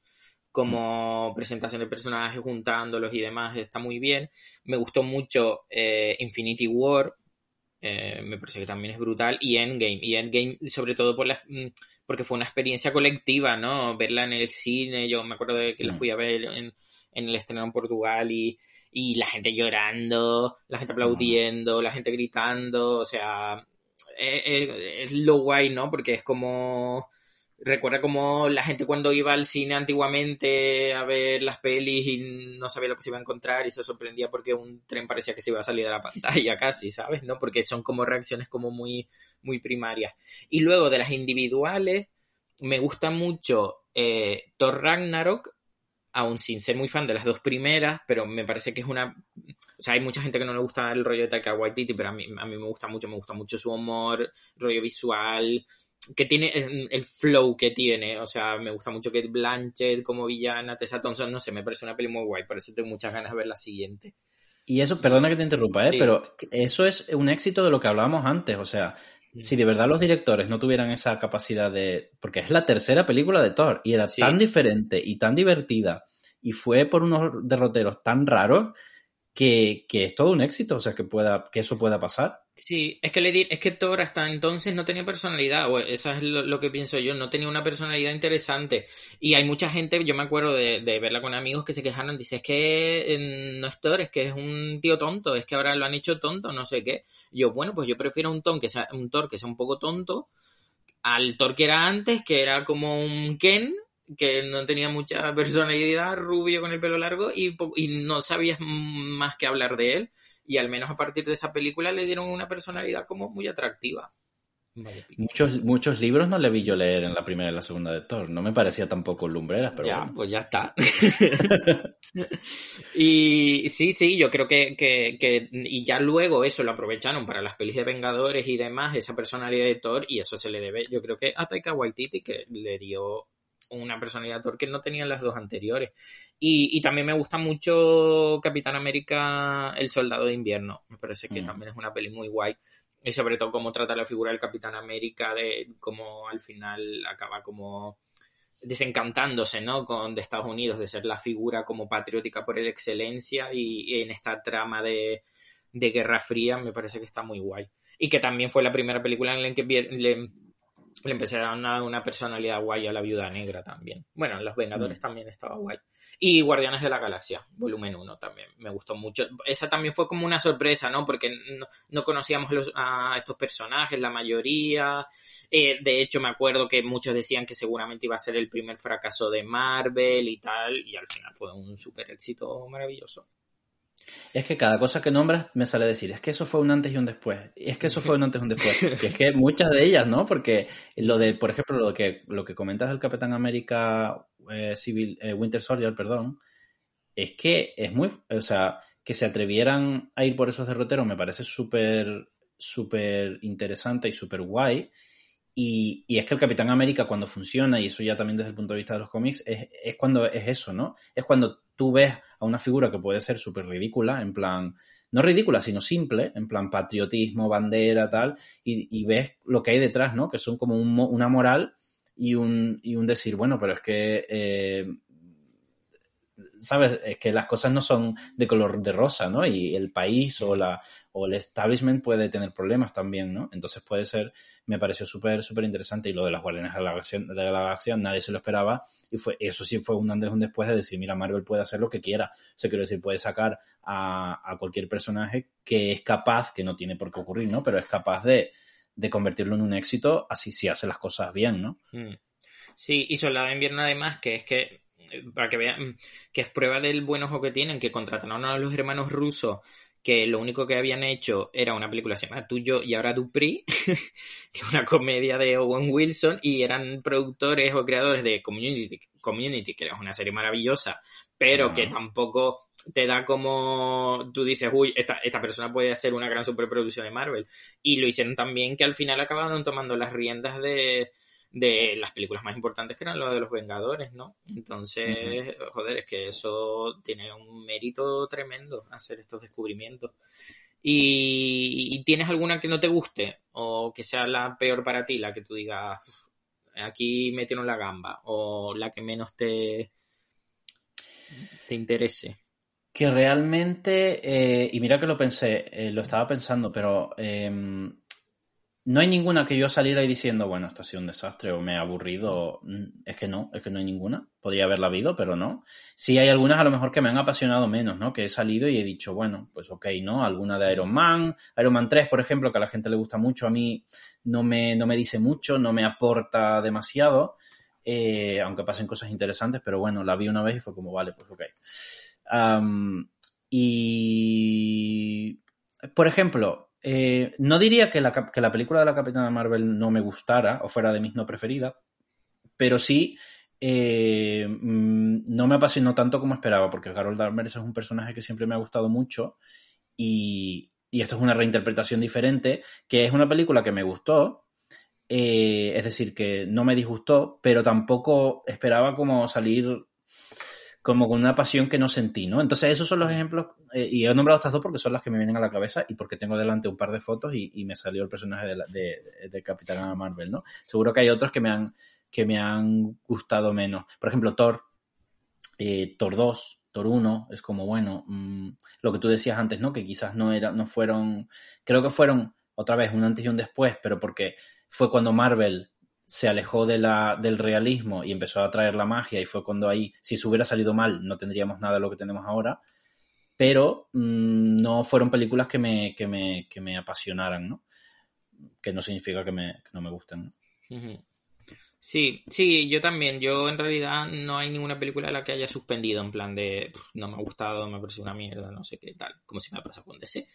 como presentación de personajes, juntándolos y demás, está muy bien. Me gustó mucho eh, Infinity War, eh, me parece que también es brutal, y Endgame, y Endgame sobre todo por la, mm, porque fue una experiencia colectiva, ¿no? Verla en el cine, yo me acuerdo de que la mm. fui a ver en, el estreno en Portugal y, y, la gente llorando, la gente aplaudiendo, la gente gritando, o sea, eh, es lo guay, ¿no? Porque es como recuerda como la gente cuando iba al cine antiguamente a ver las pelis y no sabía lo que se iba a encontrar y se sorprendía porque un tren parecía que se iba a salir de la pantalla casi, ¿sabes? ¿No? Porque son como reacciones como muy, muy primarias. Y luego de las individuales, me gusta mucho eh, Thor Ragnarok, aún sin ser muy fan de las dos primeras, pero me parece que es una... O sea, hay mucha gente que no le gusta el rollo de Taika Waititi, pero a mí, a mí me gusta mucho, me gusta mucho su humor, rollo visual, que tiene el, flow que tiene. O sea, me gusta mucho que Blanchett como villana, Tessa Thompson, no sé, me parece una peli muy guay, por eso tengo muchas ganas de ver la siguiente. Y eso, perdona que te interrumpa, ¿eh? pero eso es un éxito de lo que hablábamos antes. O sea. Si de verdad los directores no tuvieran esa capacidad de. Porque es la tercera película de Thor y era tan diferente y tan divertida y fue por unos derroteros tan raros que, que, es todo un éxito, o sea, que, pueda, que eso pueda pasar. Sí, es que, le es que Thor hasta entonces no tenía personalidad, o esa es lo, que pienso yo, no tenía una personalidad interesante. Y hay mucha gente, yo me acuerdo de, verla con amigos que se quejaron, dice, es que no es Thor, es que es un tío tonto, es que ahora lo han hecho tonto, no sé qué. Yo, bueno, pues yo prefiero un, ton que sea, un Thor que sea un poco tonto al Thor que era antes, que era como un Ken, que no tenía mucha personalidad, rubio con el pelo largo y, y no sabías más que hablar de él y al menos a partir de esa película le dieron una personalidad como muy atractiva. Muchos, muchos libros no le vi yo leer en la primera y la segunda de Thor. No me parecía tampoco lumbreras, pero. Ya, pues ya está. y sí, sí, yo creo que, que, Y ya luego eso lo aprovecharon para las pelis de Vengadores y demás, esa personalidad de Thor, y eso se le debe, yo creo que a Taika Waititi, que le dio una personalidad que no tenían las dos anteriores. Y, también me gusta mucho Capitán América, El Soldado de Invierno. Me parece que mm. también es una peli muy guay. Y sobre todo cómo trata la figura del Capitán América, de cómo al final acaba como desencantándose, ¿no? Con, de Estados Unidos, de ser la figura como patriótica por el excelencia y, en esta trama de, de Guerra Fría me parece que está muy guay. Y que también fue la primera película en la que le, le empecé a dar una, personalidad guay a la viuda negra también. Bueno, en Los Vengadores mm. también estaba guay. Y Guardianes de la Galaxia, volumen 1 también, me gustó mucho. Esa también fue como una sorpresa, ¿no? Porque no, conocíamos a estos personajes, la mayoría. Eh, de hecho, me acuerdo que muchos decían que seguramente iba a ser el primer fracaso de Marvel y tal, y al final fue un súper éxito maravilloso. Es que cada cosa que nombras me sale decir, es que eso fue un antes y un después, y es que eso fue un antes y un después. Y es que muchas de ellas, ¿no? Porque lo de, por ejemplo, lo que, lo que comentas del Capitán América eh, Civil, eh, Winter Soldier, perdón, es que es muy, o sea, que se atrevieran a ir por esos derroteros me parece súper, súper interesante y súper guay. Y, y, es que el Capitán América cuando funciona, y eso ya también desde el punto de vista de los cómics, es, es cuando es eso, ¿no? Es cuando tú ves a una figura que puede ser súper ridícula, en plan, no ridícula, sino simple, en plan patriotismo, bandera, tal, y, ves lo que hay detrás, ¿no? Que son como una moral y un, y un decir, bueno, pero es que eh, ¿sabes? Es que las cosas no son de color de rosa, ¿no? Y el país o, la, o el establishment puede tener problemas también, ¿no? Entonces puede ser, me pareció súper, súper interesante y lo de las Guardianes de la, Galaxia, nadie se lo esperaba y fue, eso sí fue un antes y un después de decir, mira, Marvel puede hacer lo que quiera. O sea, quiero decir, puede sacar a, a cualquier personaje que es capaz, que no tiene por qué ocurrir, ¿no? Pero es capaz de, de convertirlo en un éxito así si hace las cosas bien, ¿no? Mm. Sí, y Soldado de Invierno además, que es que para que vean que es prueba del buen ojo que tienen, que contrataron a los hermanos rusos que lo único que habían hecho era una película se llama Tú, Yo y ahora Dupri, que es una comedia de Owen Wilson, y eran productores o creadores de Community, Community que es una serie maravillosa, pero que tampoco te da como tú dices, uy, esta, esta persona puede hacer una gran superproducción de Marvel. Y lo hicieron también que al final acabaron tomando las riendas de, de las películas más importantes que eran las de los Vengadores, ¿no? Entonces, joder, es que eso tiene un mérito tremendo hacer estos descubrimientos. ¿Y, tienes alguna que no te guste o que sea la peor para ti, la que tú digas, aquí metieron la gamba o la que menos te, te interese? Que realmente, eh, y mira que lo pensé, eh, lo estaba pensando, pero em, no hay ninguna que yo saliera y diciendo, bueno, esto ha sido un desastre o me ha aburrido. Mm, es que no, es que no hay ninguna. Podría haberla habido, pero no. Sí hay algunas a lo mejor que me han apasionado menos, ¿no? Que he salido y he dicho, bueno, pues ok, ¿no? Alguna de Iron Man, Iron Man 3, por ejemplo, que a la gente le gusta mucho, a mí no me, no me dice mucho, no me aporta demasiado, eh, aunque pasen cosas interesantes, pero bueno, la vi una vez y fue como, vale, pues ok. y, por ejemplo, eh, no diría que la, que la, película de la Capitana Marvel no me gustara o fuera de mis no preferida, pero sí eh, mm, no me apasionó tanto como esperaba, porque Carol Danvers es un personaje que siempre me ha gustado mucho y, y esto es una reinterpretación diferente, que es una película que me gustó, eh, es decir, que no me disgustó, pero tampoco esperaba como salir como con una pasión que no sentí, ¿no? Entonces esos son los ejemplos, eh, y he nombrado estas dos porque son las que me vienen a la cabeza y porque tengo delante un par de fotos y, me salió el personaje de, de, de Capitana Marvel, ¿no? Seguro que hay otros que me han, que me han gustado menos. Por ejemplo, Thor, eh, Thor 2, Thor 1, es como, bueno, mm, lo que tú decías antes, ¿no? Que quizás no, era, no fueron, creo que fueron otra vez un antes y un después, pero porque fue cuando Marvel se alejó de la, del realismo y empezó a traer la magia y fue cuando ahí, si se hubiera salido mal, no tendríamos nada de lo que tenemos ahora, pero mm, no fueron películas que me, que me, que me apasionaran, ¿no? Que no significa que, me, no me gusten. Sí, sí, yo también. Yo en realidad no hay ninguna película a la que haya suspendido en plan de no me ha gustado, me parece una mierda, no sé qué tal, como si me ha pasado con DC.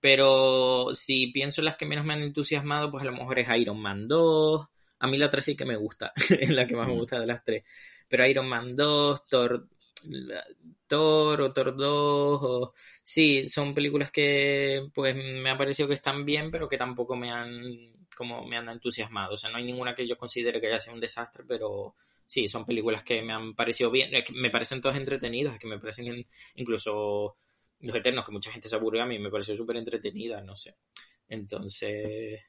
Pero si pienso en las que menos me han entusiasmado, pues a lo mejor es Iron Man 2, a mí la 3 sí que me gusta, es la que más me gusta de las tres. Pero Iron Man 2, Thor, Thor o Thor 2, sí, son películas que pues me ha parecido que están bien, pero que tampoco me han como me han entusiasmado. O sea, no hay ninguna que yo considere que haya sido un desastre, pero sí, son películas que me han parecido bien, que me parecen todas entretenidas, que me parecen incluso Los Eternos, que mucha gente se aburre a mí, me pareció súper entretenida, no sé. Entonces,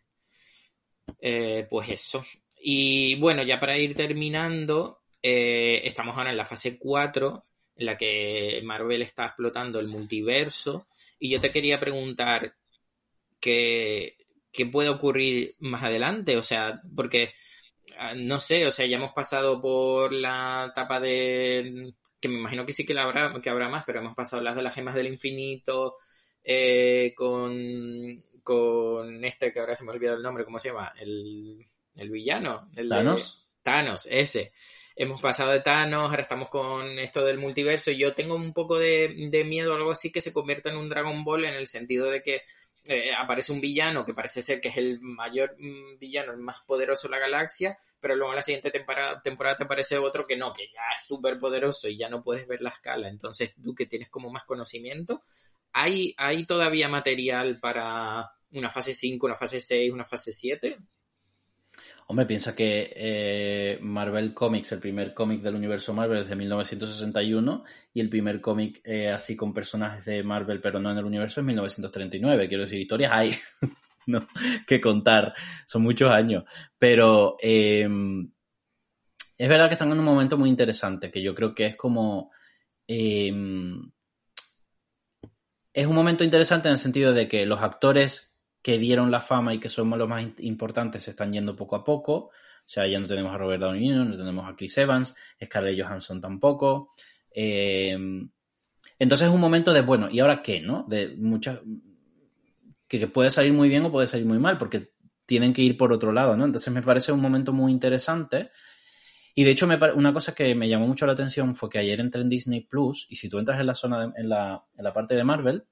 eh, pues eso. Y bueno, ya para ir terminando, eh, estamos ahora en la fase 4, en la que Marvel está explotando el multiverso. Y yo te quería preguntar qué, qué puede ocurrir más adelante. O sea, porque ah, no sé, o sea, ya hemos pasado por la etapa de. que me imagino que sí que, habrá, que habrá más, pero hemos pasado las de las gemas del infinito, eh, con con este que ahora se me ha olvidado el nombre, ¿cómo se llama? El, villano. El Thanos. Thanos, ese. Hemos pasado de Thanos, ahora estamos con esto del multiverso. Y yo tengo un poco de, de miedo algo así que se convierta en un Dragon Ball en el sentido de que eh, aparece un villano que parece ser que es el mayor mm, villano, el más poderoso de la galaxia, pero luego en la siguiente temporada, temporada te aparece otro que no, que ya es súper poderoso y ya no puedes ver la escala. Entonces tú que tienes como más conocimiento, ¿hay, hay todavía material para una fase 5, una fase 6, una fase 7? Hombre, piensa que eh, Marvel Comics, el primer cómic del universo Marvel es de 1961 y el primer cómic eh, así con personajes de Marvel pero no en el universo es 1939. Quiero decir, historias hay ¿no? que contar, son muchos años. Pero em, es verdad que están en un momento muy interesante, que yo creo que es como... Em, es un momento interesante en el sentido de que los actores que dieron la fama y que somos los más importantes se están yendo poco a poco. O sea, ya no tenemos a Robert Downey Jr., no tenemos a Chris Evans, Scarlett Johansson tampoco. Eh, entonces es un momento de, bueno, ¿y ahora qué? ¿No? De muchas. Que, puede salir muy bien o puede salir muy mal, porque tienen que ir por otro lado, ¿no? Entonces me parece un momento muy interesante. Y de hecho, me, una cosa que me llamó mucho la atención fue que ayer entré en Disney Plus y si tú entras en la zona, en, la, en la parte de Marvel,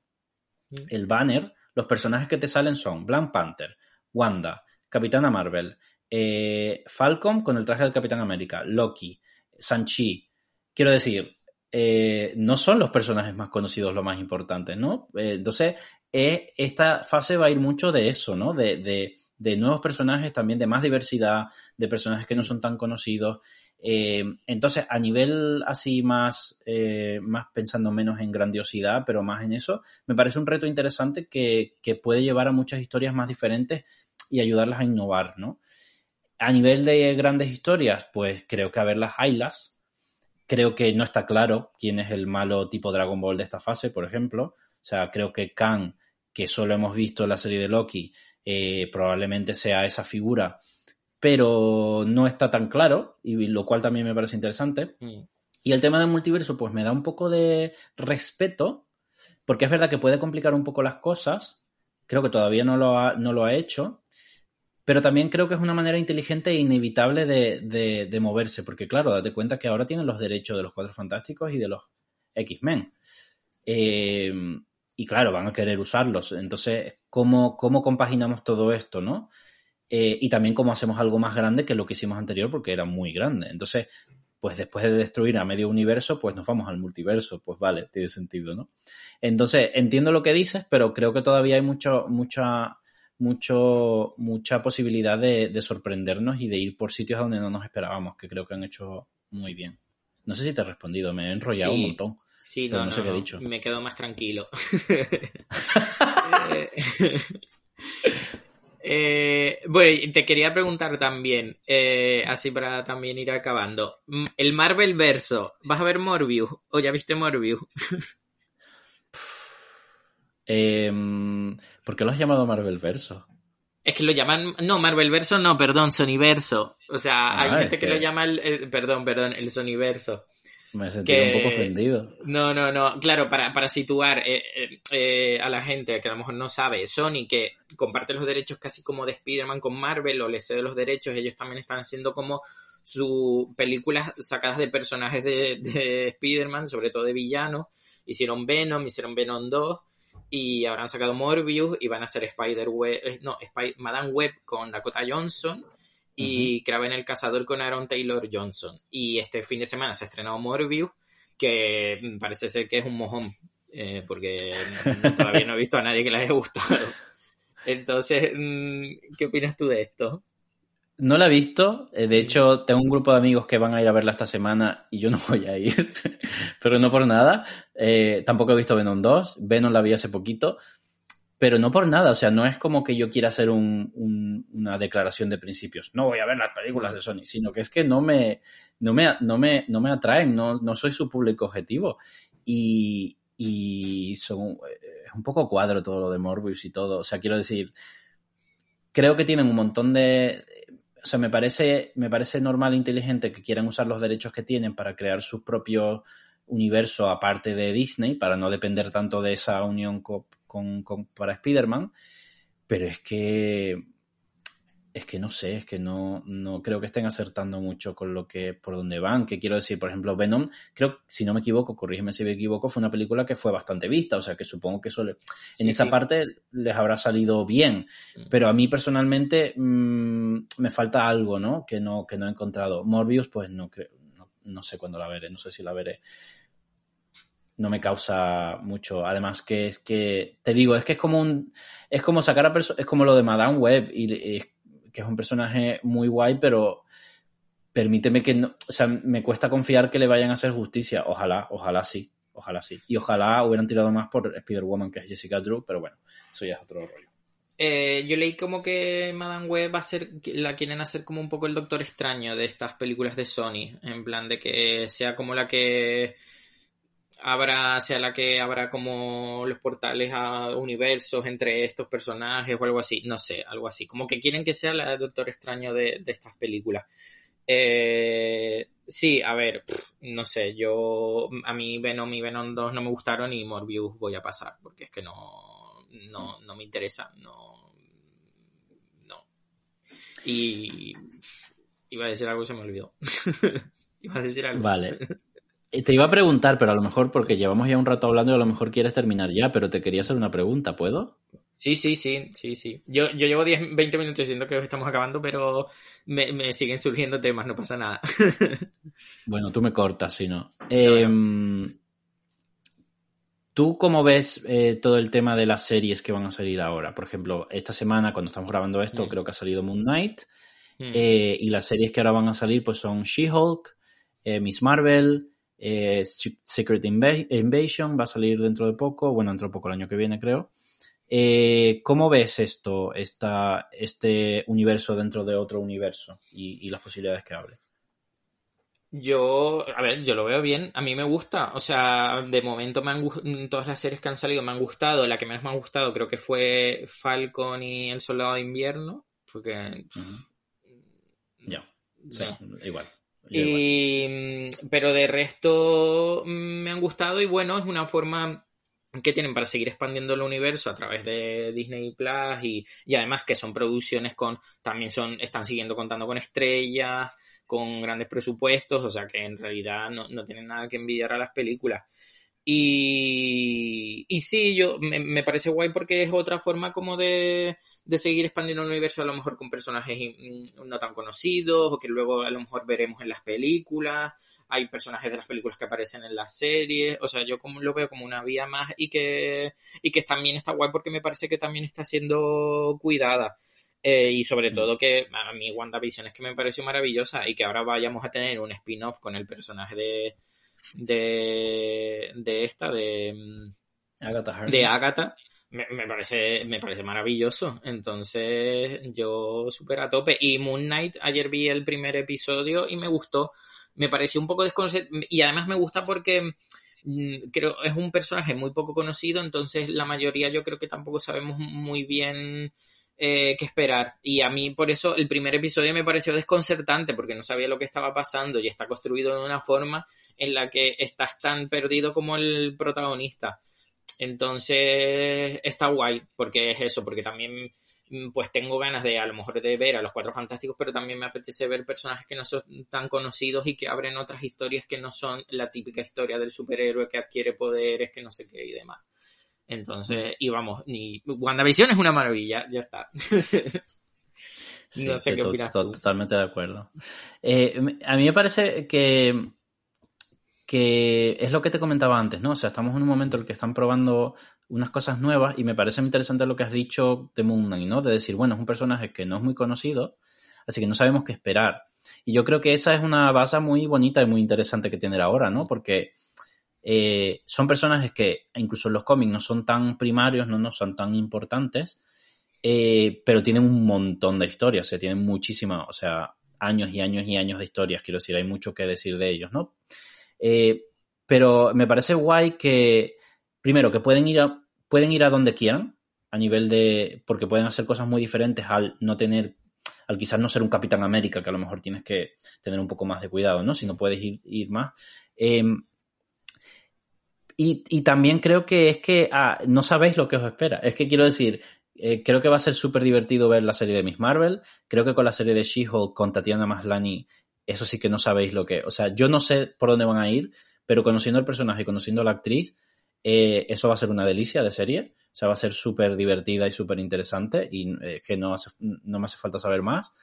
mm. el banner los personajes que te salen son Black Panther, Wanda, Capitana Marvel, eh, Falcon con el traje del Capitán América, Loki, Sanchi. Quiero decir, eh, no son los personajes más conocidos los más importantes, ¿no? Eh, entonces, esta fase va a ir mucho de eso, ¿no? de, nuevos personajes, también de más diversidad, de personajes que no son tan conocidos. Eh, entonces, a nivel así más, eh, más pensando menos en grandiosidad, pero más en eso, me parece un reto interesante que, puede llevar a muchas historias más diferentes y ayudarlas a innovar, ¿no? A nivel de grandes historias, pues creo que a ver las Hylas, creo que no está claro quién es el malo tipo Dragon Ball de esta fase, por ejemplo. O sea, creo que Khan, que solo hemos visto en la serie de Loki, eh, probablemente sea esa figura pero no está tan claro, y lo cual también me parece interesante. Mm. Y el tema del multiverso, pues me da un poco de respeto, porque es verdad que puede complicar un poco las cosas, creo que todavía no lo ha, no lo ha hecho, pero también creo que es una manera inteligente e inevitable de, moverse, porque claro, date cuenta que ahora tienen los derechos de los Cuatro Fantásticos y de los X-Men. Eh, y claro, van a querer usarlos. Entonces, ¿cómo, ¿cómo compaginamos todo esto, no? Eh, y también cómo hacemos algo más grande que lo que hicimos anterior porque era muy grande. Entonces, pues después de destruir a medio universo, pues nos vamos al multiverso. Pues vale, tiene sentido, ¿no? Entonces, entiendo lo que dices, pero creo que todavía hay mucho, mucha, mucho, mucha posibilidad de, sorprendernos y de ir por sitios donde no nos esperábamos, que creo que han hecho muy bien. No sé si te he respondido, me he enrollado un montón. Sí, no, no, sé qué he dicho. Me quedo más tranquilo. Eh, bueno, te quería preguntar también, eh, así para también ir acabando. Mm, el Marvel verso, ¿vas a ver Morbius? ¿O ya viste Morbius? Em, ¿Por qué lo has llamado Marvel verso? Es que lo llaman, no, Marvel verso no, perdón, Soniverso. O sea, hay ah, gente que... lo llama el, perdón, perdón, el Soniverso. Me sentí un poco ofendido. No, no, no. Claro, para, para situar eh, eh, eh, a la gente que a lo mejor no sabe, Sony que comparte los derechos casi como de Spider-Man con Marvel o le cede los derechos, ellos también están haciendo como sus películas sacadas de personajes de, de Spider-Man, sobre todo de villanos. Hicieron Venom, hicieron Venom 2 y habrán sacado Morbius y van a hacer Spider-Web, no, Madame Web con Dakota Johnson y Kraven el Cazador con Aaron Taylor Johnson. Y este fin de semana se ha estrenado Morbius, que parece ser que es un mojón, eh, porque todavía no he visto a nadie que le haya gustado. Entonces, mm, ¿qué opinas tú de esto? No la he visto, eh, de hecho tengo un grupo de amigos que van a ir a verla esta semana y yo no voy a ir, pero no por nada. Eh, tampoco he visto Venom 2, Venom la vi hace poquito, pero no por nada, o sea, no es como que yo quiera hacer una declaración de principios, no voy a ver las películas de Sony, sino que es que no me, no me, no me, no me atraen, no, no soy su público objetivo. Y, y son, es un poco cuadro todo lo de Morbius y todo, o sea, quiero decir, creo que tienen un montón de... O sea, me parece, me parece normal e inteligente que quieran usar los derechos que tienen para crear sus propios universo aparte de Disney, para no depender tanto de esa unión con, para Spider-Man, pero es que es que no sé, es que no, no creo que estén acertando mucho con lo que, por donde van. Que quiero decir, por ejemplo, Venom, creo, si no me equivoco, corrígeme si me equivoco, fue una película que fue bastante vista, o sea que supongo que eso en esa parte les habrá salido bien. Mm. Pero a mí personalmente mm, me falta algo, ¿no? Que no, que no he encontrado. Morbius, pues no creo, no, no sé cuándo la veré, no sé si la veré no me causa mucho. Además que es que, te digo, es que es como un, es como sacar a es como lo de Madame Web y, que que es un personaje muy guay, pero permíteme que no, o sea, me cuesta confiar que le vayan a hacer justicia. Ojalá, ojalá sí, ojalá sí. Y ojalá hubieran tirado más por Spider-Woman, que es Jessica Drew, pero bueno, eso ya es otro rollo. Eh, yo leí como que Madame Web va a ser, la quieren hacer como un poco el Doctor Extraño de estas películas de Sony, en plan de que sea como la que habrá, sea la que habrá como los portales a universos entre estos personajes o algo así, no sé, algo así, como que quieren que sea la Doctor Extraño de, estas películas. Eh, sí, a ver, no sé, yo, a mí Venom y Venom 2 no me gustaron y Morbius voy a pasar, porque es que no, no, no me interesa, no, y iba a decir algo se me olvidó. iba a decir algo. Vale. Eh, te iba a preguntar, pero a lo mejor porque llevamos ya un rato hablando y a lo mejor quieres terminar ya, pero te quería hacer una pregunta, ¿puedo? Sí, sí, sí, sí, sí. Yo, yo llevo 10, 20 minutos diciendo que estamos acabando, pero me, siguen surgiendo temas, no pasa nada. bueno, tú me cortas, si no. Em, ¿Tú cómo ves eh, todo el tema de las series que van a salir ahora? Por ejemplo, esta semana, cuando estamos grabando esto, mm. creo que ha salido Moon Knight. Mm. Eh, y las series que ahora van a salir, pues son She-Hulk, eh, Miss Marvel, Secret Invasion, va a salir dentro de poco, bueno, dentro de poco el año que viene, creo. ¿Cómo ves esto, esta, este universo dentro de otro universo y, y las posibilidades que hable? Yo, a ver, yo lo veo bien, a mí me gusta, o sea, de momento me han todas las series que han salido me han gustado, la que menos me ha gustado creo que fue Falcon y El Soldado de Invierno, porque... Ya, sí, igual. Y, pero de resto me han gustado y bueno, es una forma que tienen para seguir expandiendo el universo a través de Disney Plus y, y además que son producciones con, también son, están siguiendo contando con estrellas, con grandes presupuestos, o sea que en realidad no, no tienen nada que envidiar a las películas. Y, y sí, yo me, parece guay porque es otra forma como de, de, seguir expandiendo el universo, a lo mejor con personajes mm, no tan conocidos, o que luego a lo mejor veremos en las películas. Hay personajes de las películas que aparecen en las series. O sea, yo como lo veo como una vía más y que, y que también está guay porque me parece que también está siendo cuidada. Eh, y sobre mm. todo que a mí WandaVision es que me pareció maravillosa y que ahora vayamos a tener un spin-off con el personaje de, de, de esta, de mm, Agatha. De Agatha me, parece, me parece maravilloso. Entonces, yo súper a tope. Y Moon Knight, ayer vi el primer episodio y me gustó. Me pareció un poco desconcertante. Y además me gusta porque mm, creo es un personaje muy poco conocido. Entonces, la mayoría yo creo que tampoco sabemos muy bien eh, que esperar. Y a mí por eso el primer episodio me pareció desconcertante porque no sabía lo que estaba pasando y está construido de una forma en la que estás tan perdido como el protagonista. Entonces está guay porque es eso, porque también mm, pues tengo ganas de a lo mejor de ver a los cuatro fantásticos, pero también me apetece ver personajes que no son tan conocidos y que abren otras historias que no son la típica historia del superhéroe que adquiere poderes, que no sé qué y demás. Entonces, y vamos, ni WandaVision es una maravilla, ya está. no sé qué opinas. Totalmente de acuerdo. Eh, a mí me parece que, que es lo que te comentaba antes, ¿no? O sea, estamos en un momento en el que están probando unas cosas nuevas y me parece muy interesante lo que has dicho de Moon Knight, ¿no? De decir, bueno, es un personaje que no es muy conocido, así que no sabemos qué esperar. Y yo creo que esa es una base muy bonita y muy interesante que tener ahora, ¿no? Porque eh, son personajes que incluso en los cómics no son tan primarios, no, no son tan importantes, eh, pero tienen un montón de historias, o sea, tienen muchísimas, o sea, años y años y años de historias, quiero decir, hay mucho que decir de ellos, ¿no? Eh, pero me parece guay que, primero, que pueden ir a, pueden ir a donde quieran, a nivel de, porque pueden hacer cosas muy diferentes al no tener al quizás no ser un Capitán América, que a lo mejor tienes que tener un poco más de cuidado, ¿no? Si no puedes ir, ir más. Y, también creo que es que ah, no sabéis lo que os espera. Es que quiero decir, eh, creo que va a ser súper divertido ver la serie de Miss Marvel. Creo que con la serie de She-Hulk con Tatiana Maslany, eso sí que no sabéis lo que. O sea, yo no sé por dónde van a ir, pero conociendo el personaje y conociendo a la actriz, eh, eso va a ser una delicia de serie. O sea, va a ser súper divertida y súper interesante y eh, que no, no me hace falta saber más.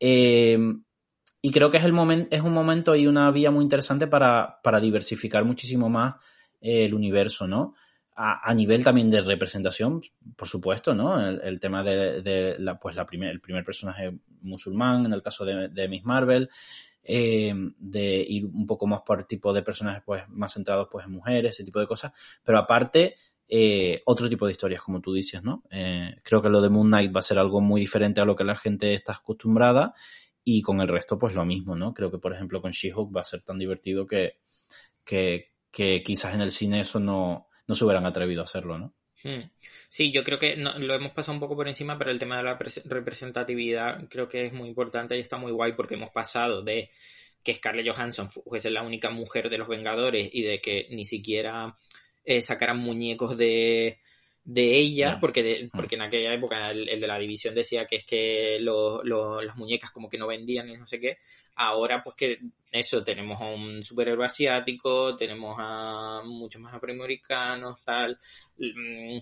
y creo que es, el momento es un momento y una vía muy interesante para, para diversificar muchísimo más el universo, ¿no? a, nivel también de representación, por supuesto, ¿no? El, tema de, la, pues la primer, el primer personaje musulmán, en el caso de, Miss Marvel, eh, de ir un poco más por tipo de personajes pues más centrados pues en mujeres, ese tipo de cosas, pero aparte eh, otro tipo de historias, como tú dices, ¿no? Eh, creo que lo de Moon Knight va a ser algo muy diferente a lo que la gente está acostumbrada y con el resto pues lo mismo, ¿no? Creo que por ejemplo con She-Hulk va a ser tan divertido que, que, que quizás en el cine eso no, no se hubieran atrevido a hacerlo, ¿no? Hmm. Sí, yo creo que lo hemos pasado un poco por encima, pero el tema de la representatividad creo que es muy importante y está muy guay porque hemos pasado de que Scarlett Johansson fuese la única mujer de los Vengadores y de que ni siquiera eh, sacaran muñecos de, de ella, porque, mm. porque en aquella época el, de la división decía que es que las muñecas como que no vendían y no sé qué. Ahora, pues que eso, tenemos a un superhéroe asiático, tenemos a muchos más afroamericanos, tal. Mm,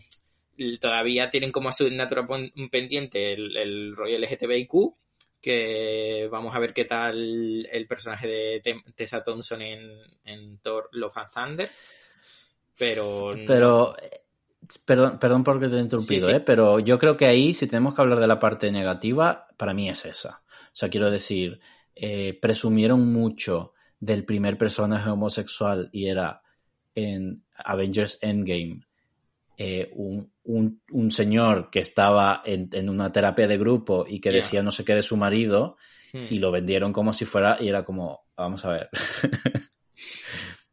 todavía tienen como asignatura pendiente el, el rollo LGTBIQ, que vamos a ver qué tal el personaje de Tessa Thompson en, en Thor Love and Thunder. Pero. Pero. Perdón, perdón porque te he interrumpido, ¿eh? pero yo creo que ahí, si tenemos que hablar de la parte negativa, para mí es esa. O sea, quiero decir, eh, presumieron mucho del primer personaje homosexual y era en Avengers Endgame eh, un, un, señor que estaba en, en, una terapia de grupo y que decía no sé qué de su marido hmm. y lo vendieron como si fuera y era como, vamos a ver.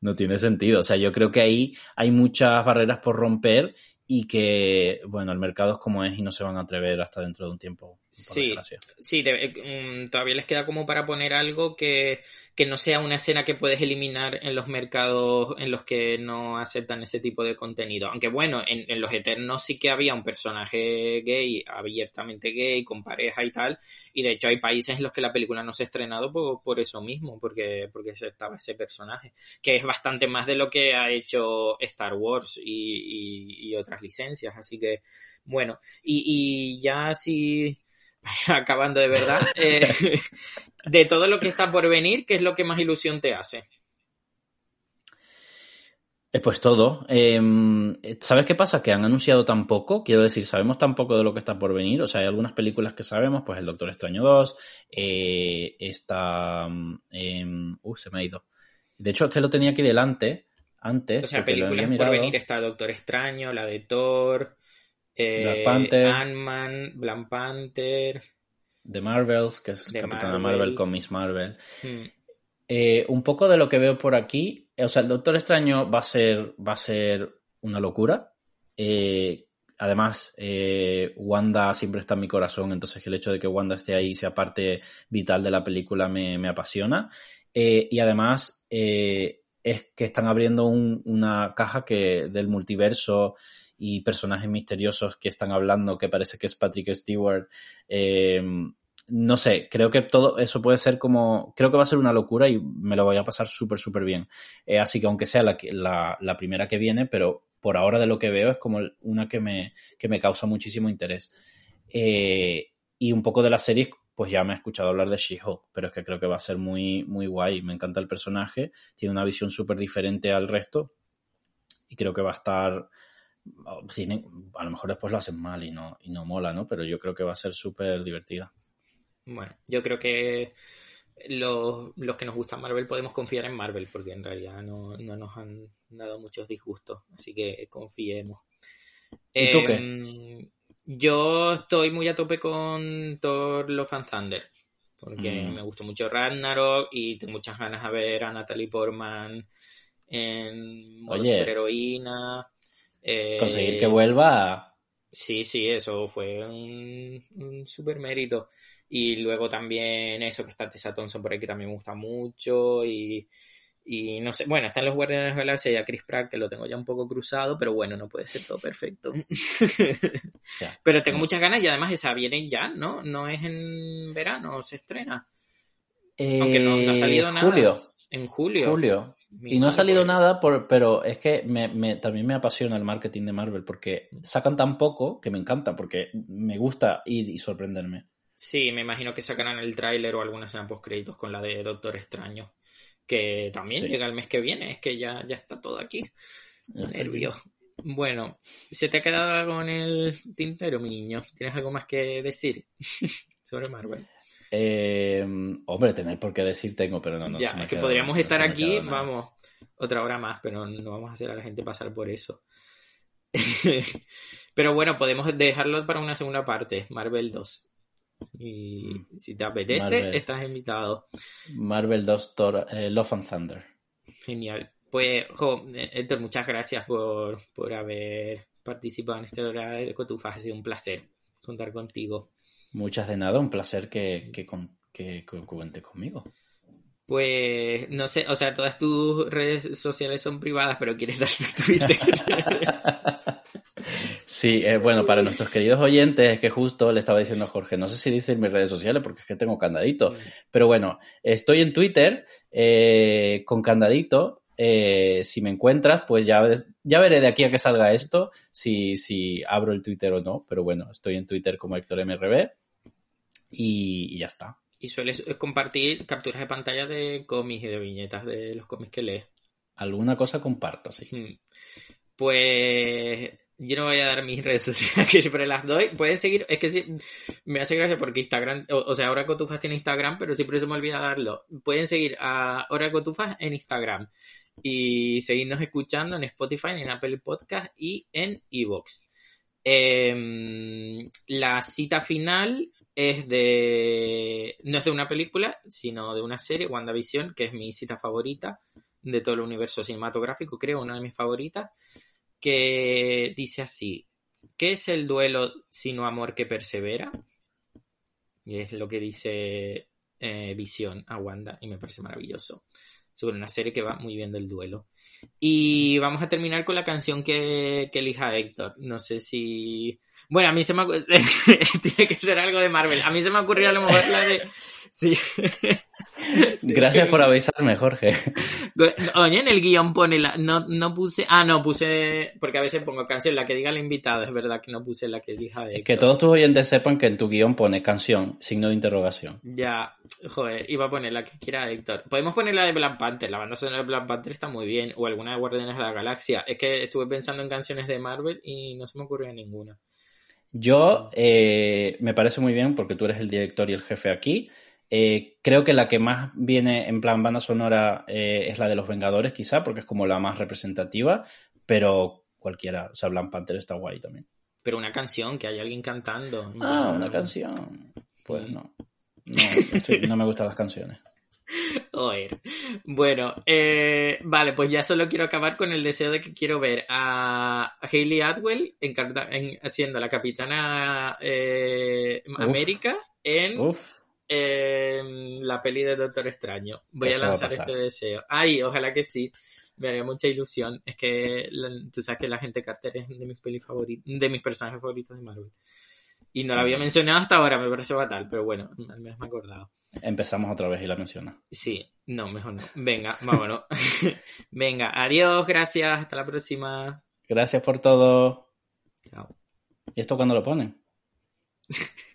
no tiene sentido. O sea, yo creo que ahí hay muchas barreras por romper y que, bueno, el mercado es como es y no se van a atrever hasta dentro de un tiempo. Sí, sí mm, todavía les queda como para poner algo que, que, no sea una escena que puedes eliminar en los mercados en los que no aceptan ese tipo de contenido. Aunque bueno, en, en los Eternos sí que había un personaje gay, abiertamente gay, con pareja y tal, y de hecho hay países en los que la película no se ha estrenado por, por eso mismo, porque, porque estaba ese personaje, que es bastante más de lo que ha hecho Star Wars y, y, otras licencias, así que bueno, y, y ya si acabando de verdad, eh, de todo lo que está por venir, ¿qué es lo que más ilusión te hace? Eh, pues todo. Em, ¿Sabes qué pasa? Que han anunciado tan poco, quiero decir, sabemos tan poco de lo que está por venir. O sea, hay algunas películas que sabemos, pues El Doctor Extraño 2, eh, esta... Em, uh, se me ha ido. De hecho, es que lo tenía aquí delante, antes. O sea, películas por venir está Doctor Extraño, la de Thor, eh, Ant-Man, Black Panther. The Marvels, que es Capitana Marvel con Miss Marvel. Hmm. Eh, un poco de lo que veo por aquí, o sea, el Doctor Extraño va a ser, va a ser una locura. Eh, además, Wanda siempre está en mi corazón, entonces el hecho de que Wanda esté ahí sea parte vital de la película me, apasiona. y además, es que están abriendo una caja que del multiverso y personajes misteriosos que están hablando, que parece que es Patrick Stewart. Eh, no sé, creo que todo eso puede ser como, creo que va a ser una locura y me lo voy a pasar súper, súper bien. Eh, así que aunque sea la, la, la, primera que viene, pero por ahora de lo que veo es como una que me, que me causa muchísimo interés. Eh, y un poco de las series, pues ya me he escuchado hablar de She-Hulk, pero es que creo que va a ser muy, muy guay. Me encanta el personaje, tiene una visión súper diferente al resto y creo que va a estar, a lo mejor después lo hacen mal y no, y no mola, ¿no? Pero yo creo que va a ser súper divertida. Bueno, yo creo que los, que nos gusta Marvel podemos confiar en Marvel, porque en realidad no, nos han dado muchos disgustos, así que confiemos. ¿Y tú qué? Em, yo estoy muy a tope con Thor Love and Thunder, porque mm. me gustó mucho Ragnarok y tengo muchas ganas de ver a Natalie Portman en modo superheroína. Conseguir que eh, vuelva. Sí, sí, eso fue un, un super mérito. Y luego también eso que está Tessa Thompson por ahí que también me gusta mucho. Y, y no sé, bueno, están los Guardianes de la Galaxia y a Chris Pratt que lo tengo ya un poco cruzado, pero bueno, no puede ser todo perfecto. pero tengo muchas ganas y además esa viene ya, ¿no? No es en verano, se estrena. Aunque no, ha salido eh, nada. Julio. En julio. Julio y no ha salido nada, por, pero es que me, también me apasiona el marketing de Marvel porque sacan tan poco que me encanta, porque me gusta ir y sorprenderme. Sí, me imagino que sacarán el tráiler o alguna escena post créditos con la de Doctor Extraño, que también llega el mes que viene, es que ya, ya está todo aquí. Nervio. Bueno, ¿se te ha quedado algo en el tintero, mi niño? ¿Tienes algo más que decir sobre Marvel? Eh, hombre, tener por qué decir tengo, pero no, no. Ya, es que podríamos estar aquí, vamos, otra hora más, pero no vamos a hacer a la gente pasar por eso. pero bueno, podemos dejarlo para una segunda parte, Marvel 2. Y si te apetece, estás invitado. Marvel 2 eh, Love and Thunder. Genial. Pues, jo, Héctor, muchas gracias por, por haber participado en este hora de Cotufas. Ha sido un placer contar contigo. Muchas de nada, un placer que, que, que, cuente conmigo. Pues no sé, o sea, todas tus redes sociales son privadas, pero quieres dar tu Twitter. sí, eh, bueno, para nuestros queridos oyentes, es que justo le estaba diciendo a Jorge, no sé si dice en mis redes sociales porque es que tengo candadito, pero bueno, estoy en Twitter eh, con candadito. Eh, si me encuentras, pues ya, ya veré de aquí a que salga esto, si, si abro el Twitter o no, pero bueno, estoy en Twitter como Héctor MRB y, ya está. Y sueles compartir capturas de pantalla de cómics y de viñetas de los cómics que lees. Alguna cosa comparto, sí. Hmm. Pues yo no voy a dar mis redes sociales, que siempre las doy. Pueden seguir, es que sí, me hace gracia porque Instagram, o, sea, ahora Cotufas tiene Instagram, pero siempre se me olvida darlo. Pueden seguir a Hora Cotufas en Instagram y seguirnos escuchando en Spotify, en Apple Podcast y en Evox. Em, la cita final es de. No es de una película, sino de una serie, WandaVision, que es mi cita favorita de todo el universo cinematográfico, creo, una de mis favoritas, que dice así: ¿Qué es el duelo sino amor que persevera? Y es lo que dice eh, Visión a Wanda, y me parece maravilloso. Sobre una serie que va muy bien del duelo. Y vamos a terminar con la canción que, que elija Héctor. No sé si bueno, a mí se me tiene que ser algo de Marvel. A mí se me ocurrió a lo mejor la de sí. Gracias por avisarme, Jorge. Oye, en el guion pone la no no puse, ah, no puse porque a veces pongo canción la que diga el invitado, es verdad que no puse la que diga de Que todos tus oyentes sepan que en tu guion pone canción, signo de interrogación. Ya, joder, iba a poner la que quiera Héctor. Podemos poner la de Black Panther, la banda sonora de Black Panther está muy bien o alguna de Guardianes de la Galaxia. Es que estuve pensando en canciones de Marvel y no se me ocurrió ninguna. Yo eh, me parece muy bien porque tú eres el director y el jefe aquí. Eh, creo que la que más viene en plan banda sonora eh, es la de los Vengadores, quizá, porque es como la más representativa, pero cualquiera, o sea, Black Panther está guay también. Pero una canción, que hay alguien cantando. Ah, una canción. Pues no. No, no me gustan las canciones. Bueno, eh, vale, pues ya solo quiero acabar con el deseo de que quiero ver a Hayley Atwell en, haciendo la capitana eh, América en, la peli de Doctor Extraño. Voy a lanzar este deseo. Ay, ojalá que sí. Me haría mucha ilusión. Es que tú sabes que la gente Carter es de mis peli favoritos, de mis personajes favoritos de Marvel. Y no la había mencionado hasta ahora, me parece fatal, pero bueno, al menos me he acordado. Empezamos otra vez y la menciona. Sí, no, mejor no. Venga, vámonos. Venga, adiós, gracias, hasta la próxima. Gracias por todo. Chao. ¿Y esto cuándo lo ponen?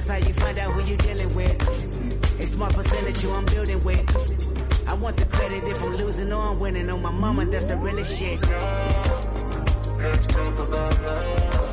That's how you find out who you dealing with. A smart percentage you I'm building with. I want the credit if I'm losing or I'm winning. On my mama, that's the realest shit. Let's talk about love.